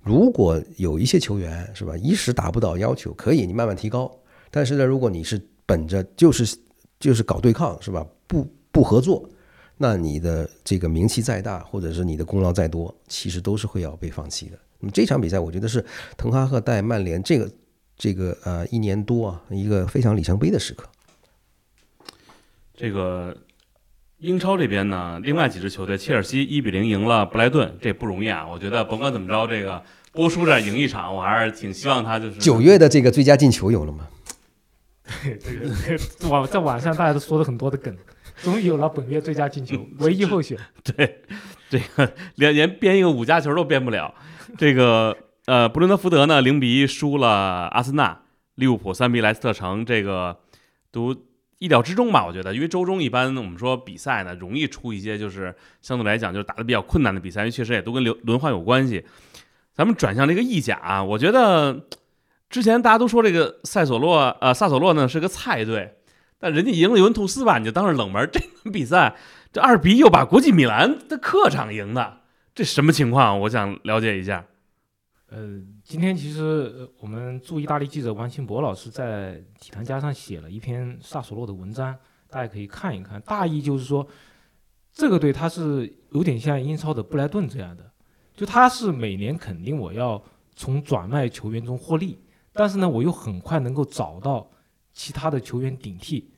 如果有一些球员是吧，一时达不到要求，可以你慢慢提高。但是呢，如果你是本着就是就是搞对抗是吧？不。不合作，那你的这个名气再大，或者是你的功劳再多，其实都是会要被放弃的。那么这场比赛，我觉得是滕哈赫带曼联这个这个呃一年多啊一个非常里程碑的时刻。这个英超这边呢，另外几支球队，切尔西一比零赢了布莱顿，这不容易啊！我觉得甭管怎么着，这个波叔这赢一场，我还是挺希望他就是九月的这个最佳进球有了吗？(laughs) 对，这个网在网上大家都说了很多的梗。终于有了本月最佳进球，(laughs) 唯一候选。对，这个连连编一个五加球都编不了。(laughs) 这个呃，布伦特福德呢零比一输了阿森纳，利物浦三比莱斯特城，这个都意料之中吧？我觉得，因为周中一般我们说比赛呢，容易出一些就是相对来讲就是打的比较困难的比赛，因为确实也都跟轮轮换有关系。咱们转向这个意甲，啊我觉得之前大家都说这个塞索洛呃萨索洛呢是个菜队。但人家赢了尤文图斯吧，你就当是冷门。这轮比赛，这二比一又把国际米兰的客场赢的，这什么情况？我想了解一下。呃，今天其实我们驻意大利记者王清博老师在体坛家上写了一篇萨索洛的文章，大家可以看一看。大意就是说，这个队他是有点像英超的布莱顿这样的，就他是每年肯定我要从转卖球员中获利，但是呢，我又很快能够找到其他的球员顶替，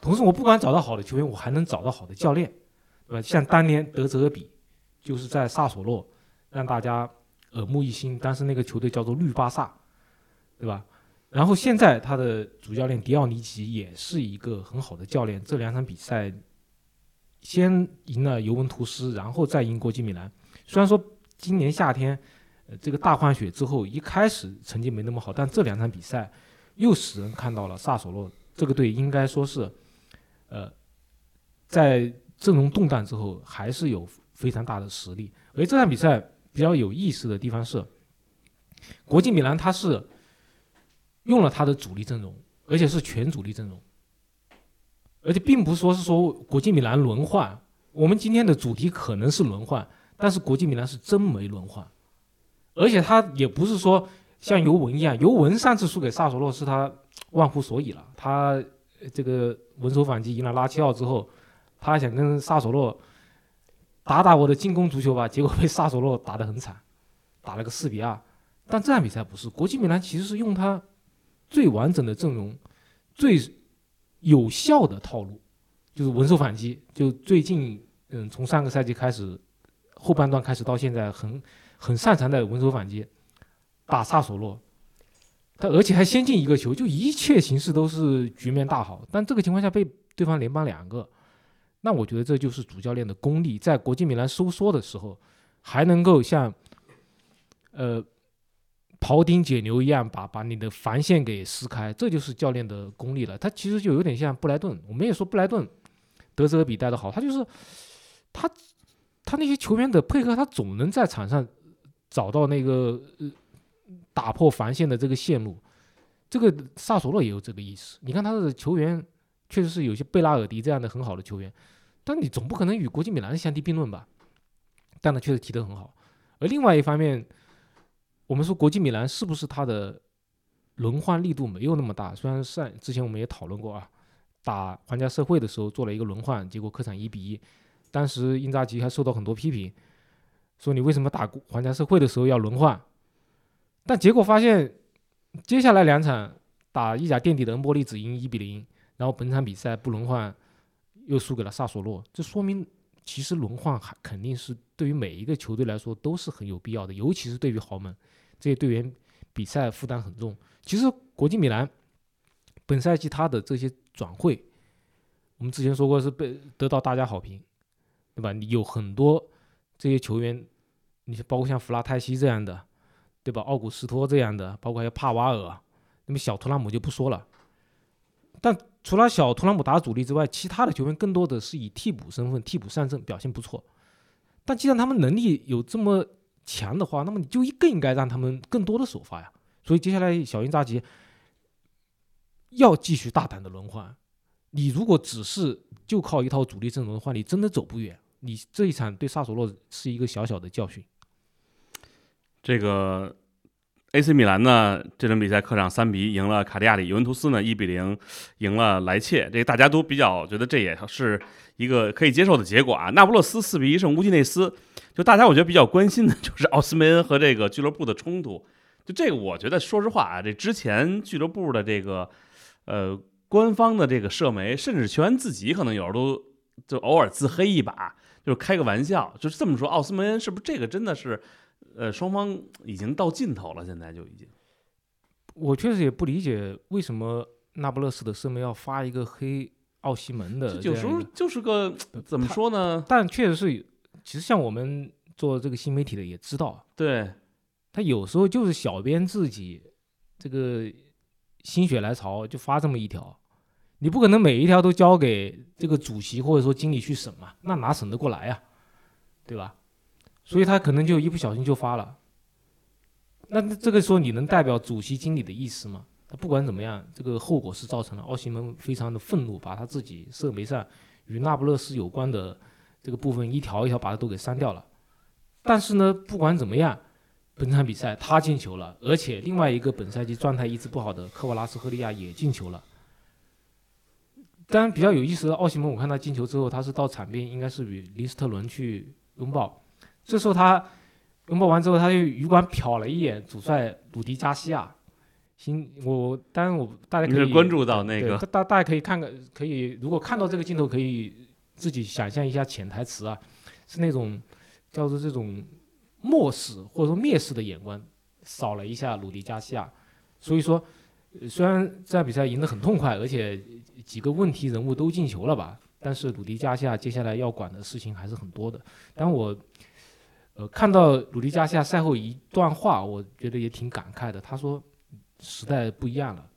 同时我不管找到好的球员，我还能找到好的教练，对吧？像当年德泽比，就是在萨索洛让大家耳目一新，当时那个球队叫做绿巴萨，对吧？然后现在他的主教练迪奥尼奇也是一个很好的教练，这两场比赛先赢了尤文图斯，然后再赢国际米兰。虽然说今年夏天，呃，这个大换血之后，一开始成绩没那么好，但这两场比赛又使人看到了萨索洛这个队应该说是，呃，在阵容动荡之后还是有非常大的实力。而这场比赛比较有意思的地方是，国际米兰他是用了他的主力阵容，而且是全主力阵容，而且并不是说是说国际米兰轮换。我们今天的主题可能是轮换，但是国际米兰是真没轮换，而且他也不是说像尤文一样，尤文上次输给萨索洛是他忘乎所以了，他这个稳守反击赢了拉齐奥之后，他想跟萨索洛打打我的进攻足球吧，(laughs) 结果被萨索洛打得很惨，打了个四比二。但这场比赛不是，国际米兰其实是用他最完整的阵容、最有效的套路，就是稳守反击。就最近，嗯，从上个赛季开始，后半段开始到现在，很很擅长的稳守反击，打萨索洛。他而且还先进一个球，就一切形势都是局面大好。但这个情况下被对方连扳两个，那我觉得这就是主教练的功力，在国际米兰收缩的时候，还能够像，呃，庖丁解牛一样把把你的防线给撕开，这就是教练的功力了。他其实就有点像布莱顿，我们也说布莱顿德泽比带的好，他就是他他那些球员的配合，他总能在场上找到那个呃打破防线的这个线路。这个萨索洛也有这个意思，你看他的球员确实是有些贝拉尔迪这样的很好的球员，但你总不可能与国际米兰相提并论吧？但他确实踢得很好。而另外一方面，我们说国际米兰是不是他的轮换力度没有那么大？虽然上之前我们也讨论过啊，打皇家社会的时候做了一个轮换，结果客场一比一，当时英扎吉还受到很多批评，说你为什么打皇家社会的时候要轮换？但结果发现，接下来两场打意甲垫底的恩波利只赢一比零，然后本场比赛不轮换又输给了萨索洛，这说明其实轮换还肯定是对于每一个球队来说都是很有必要的，尤其是对于豪门这些队员，比赛负担很重。其实国际米兰本赛季他的这些转会，我们之前说过是被得到大家好评，对吧？你有很多这些球员，你包括像弗拉泰西这样的，对吧？奥古斯托这样的，包括还有帕瓦尔，那么小图拉姆就不说了。但除了小图拉姆打主力之外，其他的球员更多的是以替补身份替补上阵，表现不错。但既然他们能力有这么强的话，那么你就更应该让他们更多的首发呀。所以接下来小因扎吉要继续大胆的轮换。你如果只是就靠一套主力阵容的话，你真的走不远。你这一场对萨索洛是一个小小的教训。这个 AC 米兰呢，这场比赛客场三比一赢了卡地亚里，尤文图斯呢一比零赢了莱切，这个大家都比较觉得这也是一个可以接受的结果啊。那不勒斯四比一胜乌迪内斯，就大家我觉得比较关心的就是奥斯梅恩和这个俱乐部的冲突。就这个，我觉得说实话啊，这之前俱乐部的这个呃官方的这个社媒，甚至球员自己可能有时候都就偶尔自黑一把，就是开个玩笑，就是这么说。奥斯梅恩是不是这个真的是呃双方已经到尽头了？现在就已经。我确实也不理解为什么那不勒斯的社媒要发一个黑奥西门的有时候就是个怎么说呢？但确实是，其实像我们做这个新媒体的也知道，对，他有时候就是小编自己这个心血来潮就发这么一条，你不可能每一条都交给这个主席或者说经理去审嘛，那哪审得过来呀，对吧？所以他可能就一不小心就发了。那这个时候你能代表主席经理的意思吗？他不管怎么样，这个后果是造成了奥西蒙非常的愤怒，把他自己社媒上与那不勒斯有关的这个部分一条一条把它都给删掉了。但是呢，不管怎么样，本场比赛他进球了，而且另外一个本赛季状态一直不好的科瓦拉斯赫利亚也进球了。当然比较有意思的，奥西蒙我看他进球之后，他是到场边应该是与林斯特伦去拥抱，这时候他拥抱完之后，他就余光瞟了一眼主帅鲁迪加西亚。行，我当然我大家可以关注到那个大大家可以看看，可以如果看到这个镜头，可以自己想象一下潜台词啊，是那种叫做这种漠视或者说蔑视的眼光扫了一下鲁迪加西亚。所以说，呃虽然这场比赛赢得很痛快，而且几个问题人物都进球了吧，但是鲁迪加西亚接下来要管的事情还是很多的。但我呃看到鲁迪加西亚赛后一段话，我觉得也挺感慨的。他说。时代不一样了。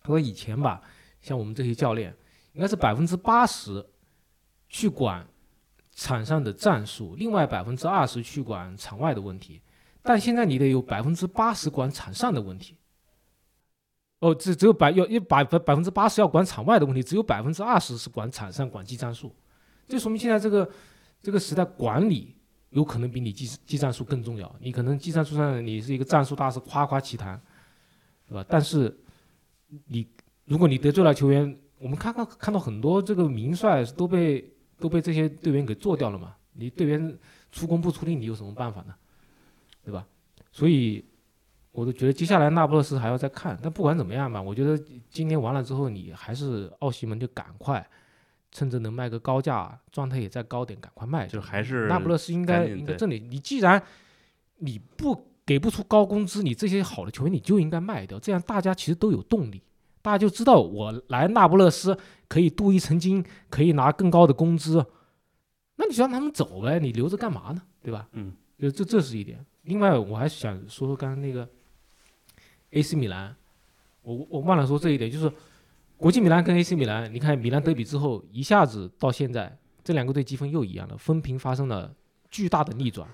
他说以前吧，像我们这些教练，应该是百分之八十去管场上的战术，另外百分之二十去管场外的问题。但现在你得有百分之八十管场上的问题。哦，只只有百要一百百百分之八十要管场外的问题，只有百分之二十是管场上管技战术。这说明现在这个这个时代管理有可能比你技技战术更重要。你可能技战术上你是一个战术大师，夸夸其谈。对吧？但是你如果你得罪了球员，我们看看看到很多这个名帅都被都被这些队员给做掉了嘛。你队员出工不出力，你有什么办法呢？对吧？所以我都觉得接下来那不勒斯还要再看。但不管怎么样吧，我觉得今天完了之后，你还是奥西门就赶快趁着能卖个高价，状态也再高点，赶快卖。就还是那不勒斯应该应该这里，你既然你不给不出高工资，你这些好的球员你就应该卖掉，这样大家其实都有动力，大家就知道我来那不勒斯可以镀一层金，可以拿更高的工资，那你就让他们走呗，你留着干嘛呢？对吧？嗯，就这这是一点。另外，我还想说说刚刚那个 AC 米兰，我我忘了说这一点，就是国际米兰跟 AC 米兰，你看米兰德比之后，一下子到现在这两个队积分又一样了，分平发生了巨大的逆转，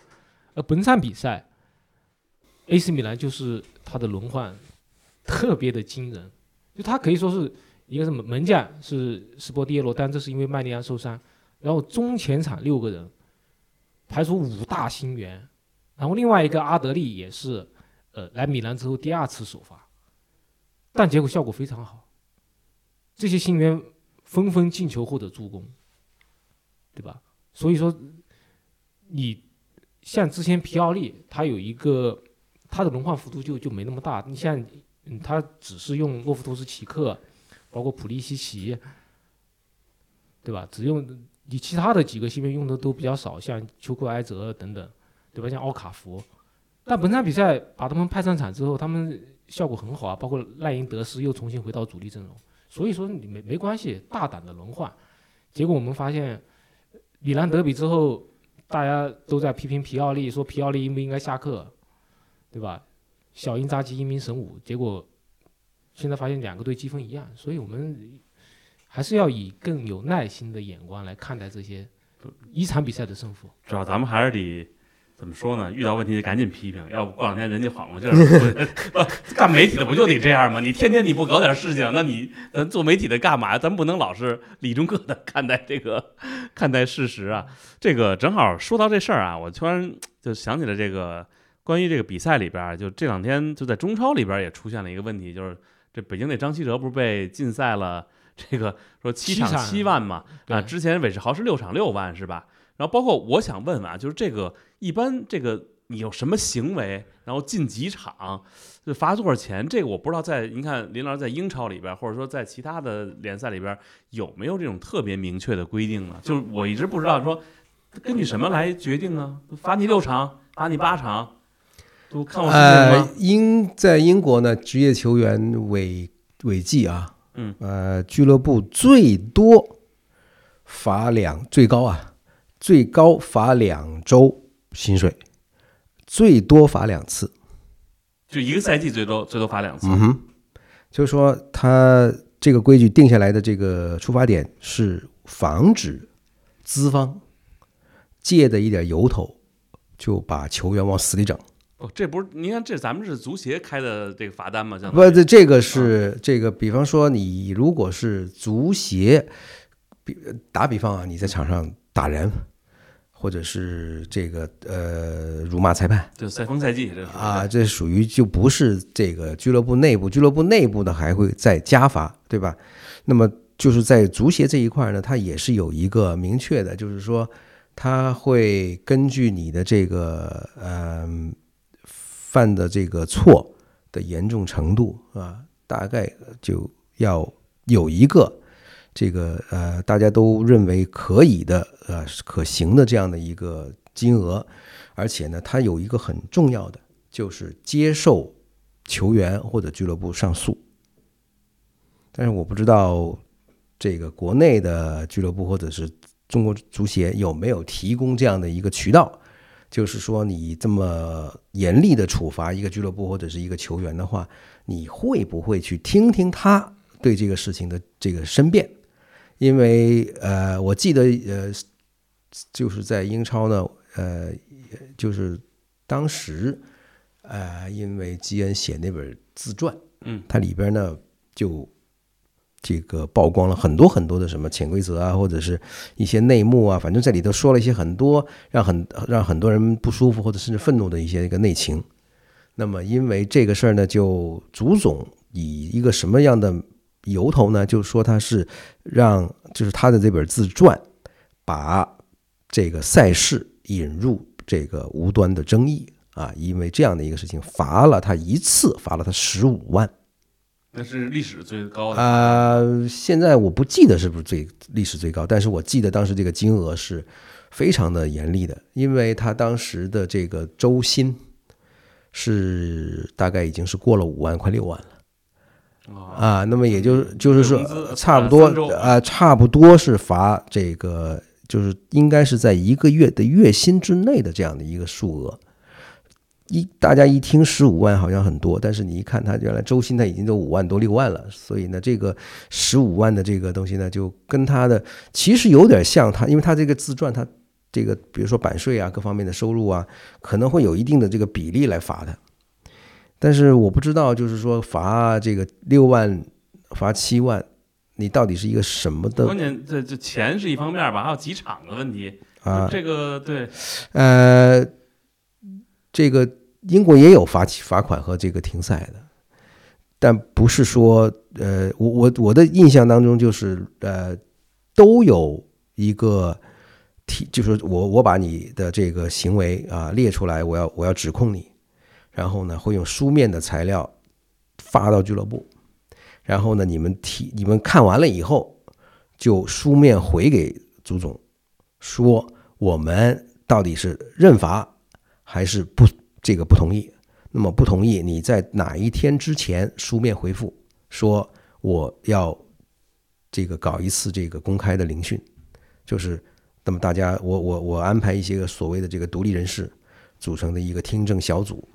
而本场比赛。AC 米兰就是他的轮换特别的惊人，就他可以说是一个什么门将是斯波蒂耶罗，但这是因为麦利安受伤，然后中前场六个人排除五大新援，然后另外一个阿德利也是呃来米兰之后第二次首发，但结果效果非常好，这些新援纷纷进球或者助攻，对吧？所以说你像之前皮奥利他有一个。他的轮换幅度就就没那么大。你像，他只是用洛夫托斯奇克，包括普利西奇，对吧？只用你其他的几个新援用的都比较少，像丘克埃泽等等，对吧？像奥卡福。但本场比赛把他们派上场之后，他们效果很好啊，包括赖因德斯又重新回到主力阵容。所以说你没没关系，大胆的轮换。结果我们发现，米兰德比之后，大家都在批评皮奥利，说皮奥利应不应该下课。对吧？小因扎吉英明神武，结果现在发现两个队积分一样，所以我们还是要以更有耐心的眼光来看待这些一场比赛的胜负。主要咱们还是得怎么说呢？遇到问题就赶紧批评，要不过两天人家缓过劲儿。不干媒体的不就得这样吗？你天天你不搞点事情，那你咱做媒体的干嘛呀？咱不能老是理中客的看待这个看待事实啊。这个正好说到这事儿啊，我突然就想起了这个。关于这个比赛里边，就这两天就在中超里边也出现了一个问题，就是这北京那张稀哲不是被禁赛了？这个说七场七万嘛，啊，之前韦世豪是六场六万是吧？然后包括我想问问啊，就是这个一般这个你有什么行为，然后进几场，就罚多少钱？这个我不知道，在您看林老师在英超里边，或者说在其他的联赛里边有没有这种特别明确的规定呢？就是我一直不知道说根据什么来决定呢？罚你六场，罚你八场。都看我呃，英在英国呢，职业球员违违纪啊，嗯，呃，俱乐部最多罚两，最高啊，最高罚两周薪水，最多罚两次，就一个赛季最多最多罚两次。嗯哼，就是说他这个规矩定下来的这个出发点是防止资方借的一点由头就把球员往死里整。哦，这不是您看，这咱们是足协开的这个罚单吗？不，这这个是这个，比方说你如果是足协，比打比方啊，你在场上打人，或者是这个呃辱骂裁判就赛风赛季这是啊，这属于就不是这个俱乐部内部，俱乐部内部呢还会再加罚，对吧？那么就是在足协这一块呢，它也是有一个明确的，就是说它会根据你的这个嗯、犯的这个错的严重程度啊，大概就要有一个这个呃大家都认为可以的呃可行的这样的一个金额，而且呢，它有一个很重要的就是接受球员或者俱乐部上诉。但是我不知道这个国内的俱乐部或者是中国足协有没有提供这样的一个渠道，就是说你这么严厉的处罚一个俱乐部或者是一个球员的话，你会不会去听听他对这个事情的这个申辩？因为呃，我记得呃，就是在英超呢，呃，就是当时呃，因为基恩写那本自传，嗯，它里边呢就这个曝光了很多很多的什么潜规则啊，或者是一些内幕啊，反正在里头说了一些很多让很让很多人不舒服或者甚至愤怒的一些一个内情。那么因为这个事儿呢，就足总以一个什么样的由头呢？就说他是让就是他的这本自传把这个赛事引入这个无端的争议啊，因为这样的一个事情罚了他一次，罚了他十五万。那是历史最高的呃，现在我不记得是不是最历史最高，但是我记得当时这个金额是非常的严厉的，因为他当时的这个周薪是大概已经是过了五万，快六万了。啊，啊，那么也就就是说，差不多啊，差不多是罚这个，就是应该是在一个月的月薪之内的这样的一个数额。一大家一听十五万好像很多，但是你一看他原来周薪他已经都五万多六万了，所以呢，这个十五万的这个东西呢，就跟他的其实有点像他，因为他这个自传他这个比如说版税啊各方面的收入啊，可能会有一定的这个比例来罚的。但是我不知道，就是说罚这个六万、罚七万，你到底是一个什么的关键这这钱是一方面吧，还有几场的问题。啊？这个对，呃，这个英国也有罚罚款和这个停赛的，但不是说呃，我我我的印象当中就是呃，都有一个提，就是我我把你的这个行为啊列出来，我要我要指控你，然后呢会用书面的材料发到俱乐部，然后呢你们提你们看完了以后，就书面回给足总说我们到底是认罚还是不这个不同意。那么不同意，你在哪一天之前书面回复说我要这个搞一次这个公开的聆讯，就是那么大家我我我安排一些个所谓的这个独立人士组成的一个听证小组，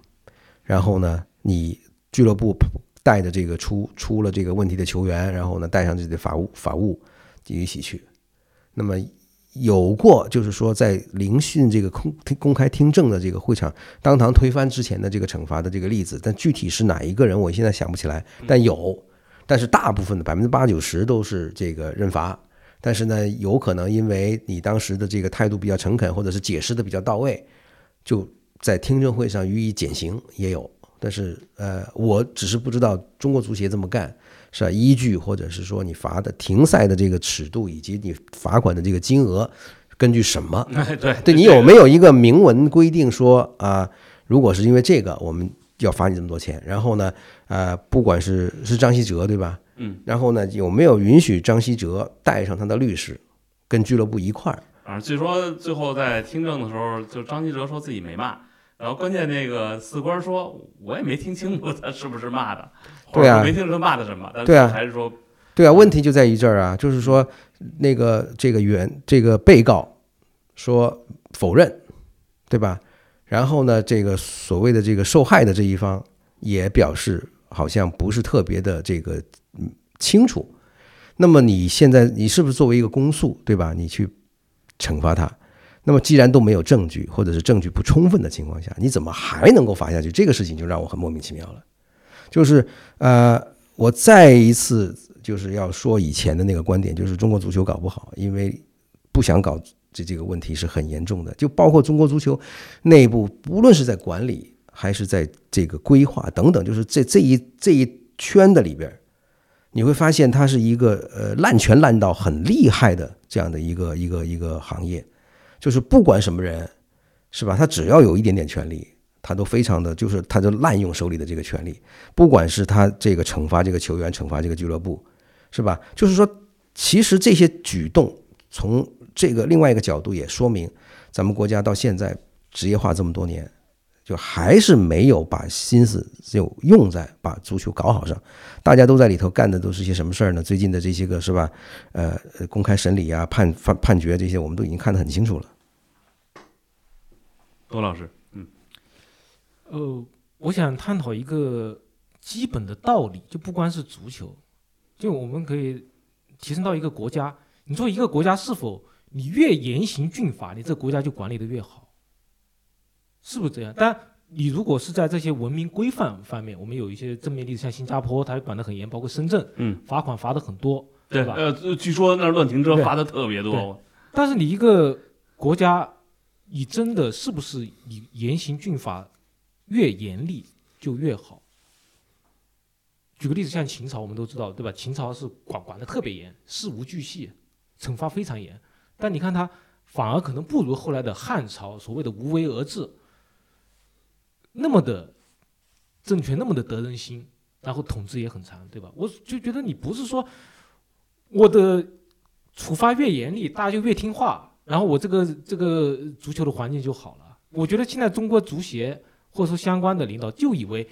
然后呢，你俱乐部带着这个出出了这个问题的球员，然后呢带上自己的法务法务一起去，那么。有过，就是说在聆讯这个公公开听证的这个会场当堂推翻之前的这个惩罚的这个例子，但具体是哪一个人，我现在想不起来。但有，但是大部分的百分之八九十都是这个认罚。但是呢，有可能因为你当时的这个态度比较诚恳，或者是解释的比较到位，就在听证会上予以减刑，也有。但是呃，我只是不知道中国足协这么干。是吧？依据或者是说你罚的停赛的这个尺度，以及你罚款的这个金额，根据什么？哎 (laughs) 对对你有没有一个明文规定说啊，如果是因为这个，我们要罚你这么多钱？然后呢，呃，不管是是张稀哲对吧？嗯，然后呢，有没有允许张稀哲带上他的律师，跟俱乐部一块儿？啊，据说最后在听证的时候，就张稀哲说自己没骂，然后关键那个四官说，我也没听清楚他是不是骂的，或对啊者没听出他骂的什么，对啊还是说对啊，问题就在于这儿啊，就是说那个这个原这个被告说否认，对吧？然后呢，这个所谓的这个受害的这一方也表示好像不是特别的这个嗯清楚。那么你现在你是不是作为一个公诉，对吧？你去惩罚他？那么既然都没有证据，或者是证据不充分的情况下，你怎么还能够罚下去？这个事情就让我很莫名其妙了。就是呃，我再一次就是要说以前的那个观点，就是中国足球搞不好，因为不想搞这这个问题是很严重的。就包括中国足球内部，无论是在管理还是在这个规划等等，就是这这一这一圈的里边，你会发现它是一个呃滥权滥到很厉害的这样的一个一个一个行业，就是不管什么人，是吧？他只要有一点点权利，他都非常的就是他就滥用手里的这个权利，不管是他这个惩罚这个球员，惩罚这个俱乐部，是吧？就是说，其实这些举动从这个另外一个角度也说明，咱们国家到现在职业化这么多年，就还是没有把心思就用在把足球搞好上。大家都在里头干的都是些什么事儿呢？最近的这些个是吧？呃，呃公开审理啊、判判判决这些，我们都已经看得很清楚了。多老师，嗯呃，我想探讨一个基本的道理，就不光是足球，就我们可以提升到一个国家。你说一个国家是否你越严刑峻法，你这个国家就管理的越好，是不是这样？但你如果是在这些文明规范方面，我们有一些正面例子，像新加坡，它管得很严，包括深圳，嗯，罚款罚的很多，吧？对呃，据说那儿乱停车罚的特别多，但是你一个国家，你真的是不是你严刑峻法越严厉就越好？举个例子，像秦朝，我们都知道，对吧？秦朝是管管的特别严，事无巨细，惩罚非常严。但你看他反而可能不如后来的汉朝所谓的无为而治那么的政权那么的得人心，然后统治也很长，对吧？我就觉得你不是说我的处罚越严厉，大家就越听话，然后我这个这个足球的环境就好了。我觉得现在中国足协或者说相关的领导就以为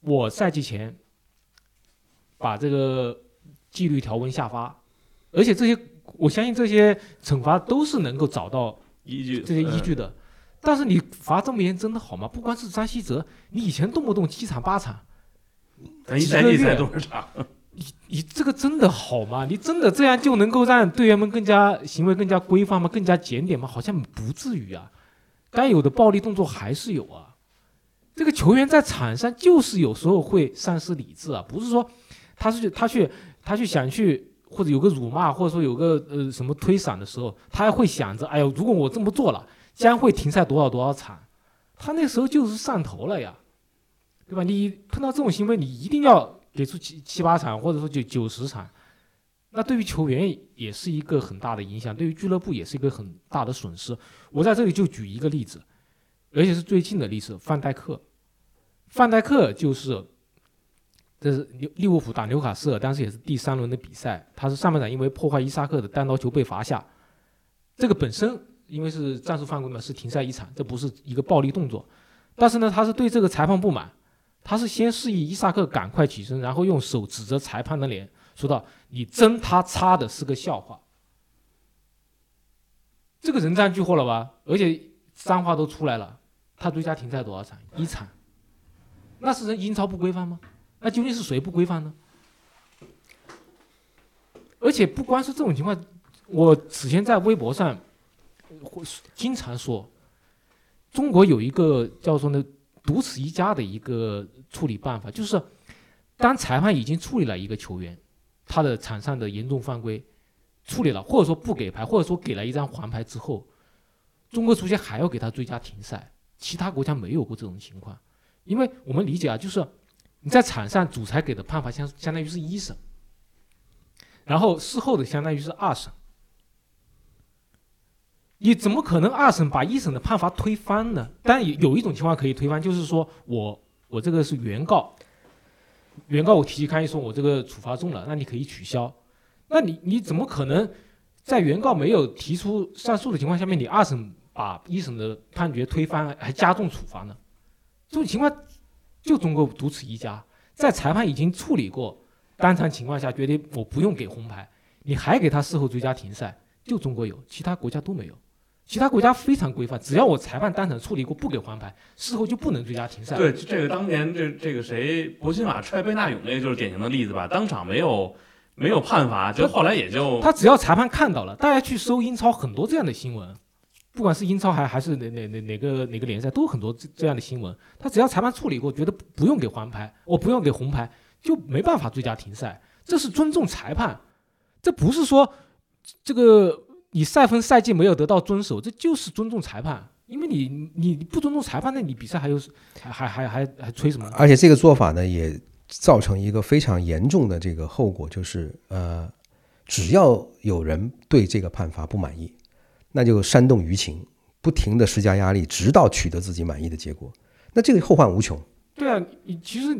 我赛季前把这个纪律条文下发，而且这些我相信这些惩罚都是能够找到依据这些依据的。但是你罚这么严真的好吗？不光是张稀哲，你以前动不动七场八场，咱一赛季才多少场？你这个真的好吗？你真的这样就能够让队员们更加行为更加规范吗？更加检点吗？好像不至于啊。该有的暴力动作还是有啊。这个球员在场上就是有时候会丧失理智啊，不是说他是他去他去想去或者有个辱骂或者说有个呃什么推搡的时候，他还会想着，哎呦，如果我这么做了，将会停赛多少多少场。他那时候就是上头了呀，对吧？你碰到这种行为，你一定要给出七七八场，或者说九九十场，那对于球员也是一个很大的影响，对于俱乐部也是一个很大的损失。我在这里就举一个例子，而且是最近的例子，范戴克。范戴克就是，这是利利物浦打纽卡斯尔，当时也是第三轮的比赛，他是上半场因为破坏伊萨克的单刀球被罚下，这个本身因为是战术犯规嘛，是停赛一场，这不是一个暴力动作。但是呢，他是对这个裁判不满，他是先示意伊萨克赶快起身，然后用手指着裁判的脸，说道：“你真他擦的是个笑话。”这个人赃俱获了吧？而且脏话都出来了，他追加停赛多少场？一场。那是人英超不规范吗？那究竟是谁不规范呢？而且不光是这种情况，我此前在微博上会经常说，中国有一个叫做呢独此一家的一个处理办法，就是当裁判已经处理了一个球员他的场上的严重犯规，处理了，或者说不给牌，或者说给了一张黄牌之后，中国足协还要给他追加停赛，其他国家没有过这种情况，因为我们理解啊，就是你在场上主裁给的判罚相相当于是一审，然后事后的相当于是二审。你怎么可能二审把一审的判罚推翻呢？但有有一种情况可以推翻，就是说我我这个是原告，原告我提起抗议说我这个处罚重了，那你可以取消。那你你怎么可能在原告没有提出上诉的情况下面，你二审把一审的判决推翻，还加重处罚呢？这种情况就中国独此一家，在裁判已经处理过当场情况下，决定我不用给红牌，你还给他事后追加停赛，就中国有，其他国家都没有。其他国家非常规范，只要我裁判当场处理过不给黄牌，事后就不能追加停赛。对，这个当年这这个谁，博辛瓦踹贝纳永那个就是典型的例子吧？当场没有没有判罚，就后来也就他只要裁判看到了，大家去搜英超很多这样的新闻，不管是英超还还是哪哪哪哪个哪个联赛，都有很多这这样的新闻。他只要裁判处理过，觉得不用给黄牌，我不用给红牌，就没办法追加停赛。这是尊重裁判，这不是说这个你赛分赛季没有得到遵守，这就是尊重裁判。因为你你你不尊重裁判，那你比赛还有还还还还还吹什么？而且这个做法呢，也造成一个非常严重的这个后果，就是呃，只要有人对这个判罚不满意，那就煽动舆情，不停的施加压力，直到取得自己满意的结果。那这个后患无穷。对啊，你其实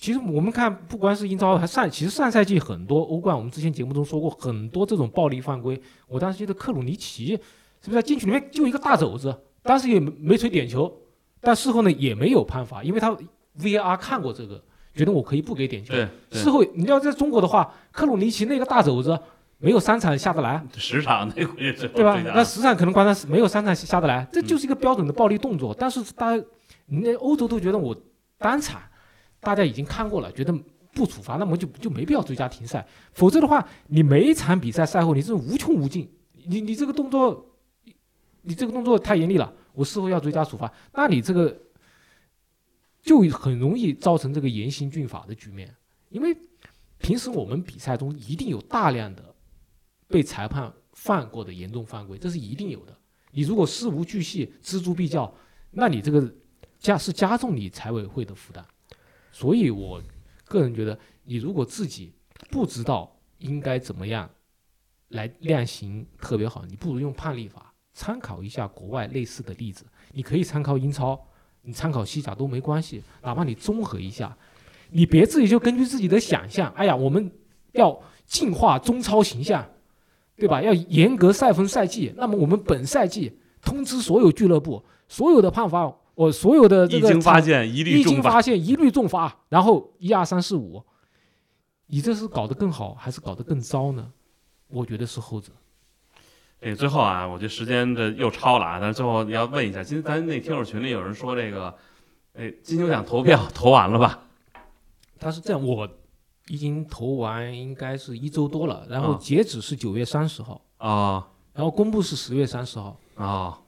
其实我们看，不光是英超，还上其实上赛季很多欧冠，我们之前节目中说过很多这种暴力犯规。我当时记得克鲁尼奇。是不是在禁区里面就一个大肘子，当时也没吹点球，但事后呢也没有判罚，因为他 VAR 看过这个，觉得我可以不给点球。对，事后你要在中国的话，克鲁尼奇那个大肘子没有三场下得来，(laughs) 十场那估计是对吧？那十场可能关他没有三场下得来，这就是一个标准的暴力动作。但是大家，那欧洲都觉得我单场大家已经看过了，觉得不处罚，那么就就没必要追加停赛。否则的话，你每一场比赛赛后你是无穷无尽，你你这个动作。你这个动作太严厉了，我事后要追加处罚，那你这个就很容易造成这个严刑峻法的局面。因为平时我们比赛中一定有大量的被裁判犯过的严重犯规，这是一定有的。你如果事无巨细、锱铢必较，那你这个加是加重你裁委会的负担。所以我个人觉得，你如果自己不知道应该怎么样来量刑特别好，你不如用判例法。参考一下国外类似的例子，你可以参考英超，你参考西甲都没关系，哪怕你综合一下，你别自己就根据自己的想象，哎呀，我们要净化中超形象，对吧？要严格赛分赛季，那么我们本赛季通知所有俱乐部，所有的判罚，我所有的这个一经发现一律一经发现一律重罚，然后一二三四五，你这是搞得更好还是搞得更糟呢？我觉得是后者。哎，最后啊，我这时间这又超了啊！但是最后要问一下，今天咱那听友群里有人说这个，哎，金球奖投票投完了吧？他是这样，我已经投完，应该是一周多了，然后截止是九月三十号啊，然后公布是十月三十号啊。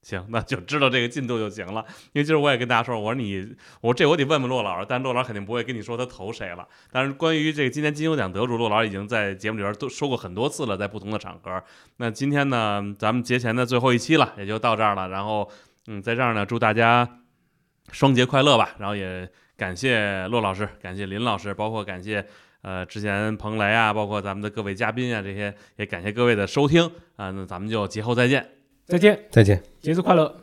行，那就知道这个进度就行了。因为今儿我也跟大家说，我说你，我这我得问问骆老师，但骆老师肯定不会跟你说他投谁了。但是关于这个今年金球奖得主，骆老师已经在节目里边都说过很多次了，在不同的场合。那今天呢，咱们节前的最后一期了，也就到这儿了。然后，嗯，在这儿呢，祝大家双节快乐吧。然后也感谢骆老师，感谢林老师，包括感谢呃之前彭雷啊，包括咱们的各位嘉宾啊，这些也感谢各位的收听啊。那咱们就节后再见。再见，再见，节日快乐。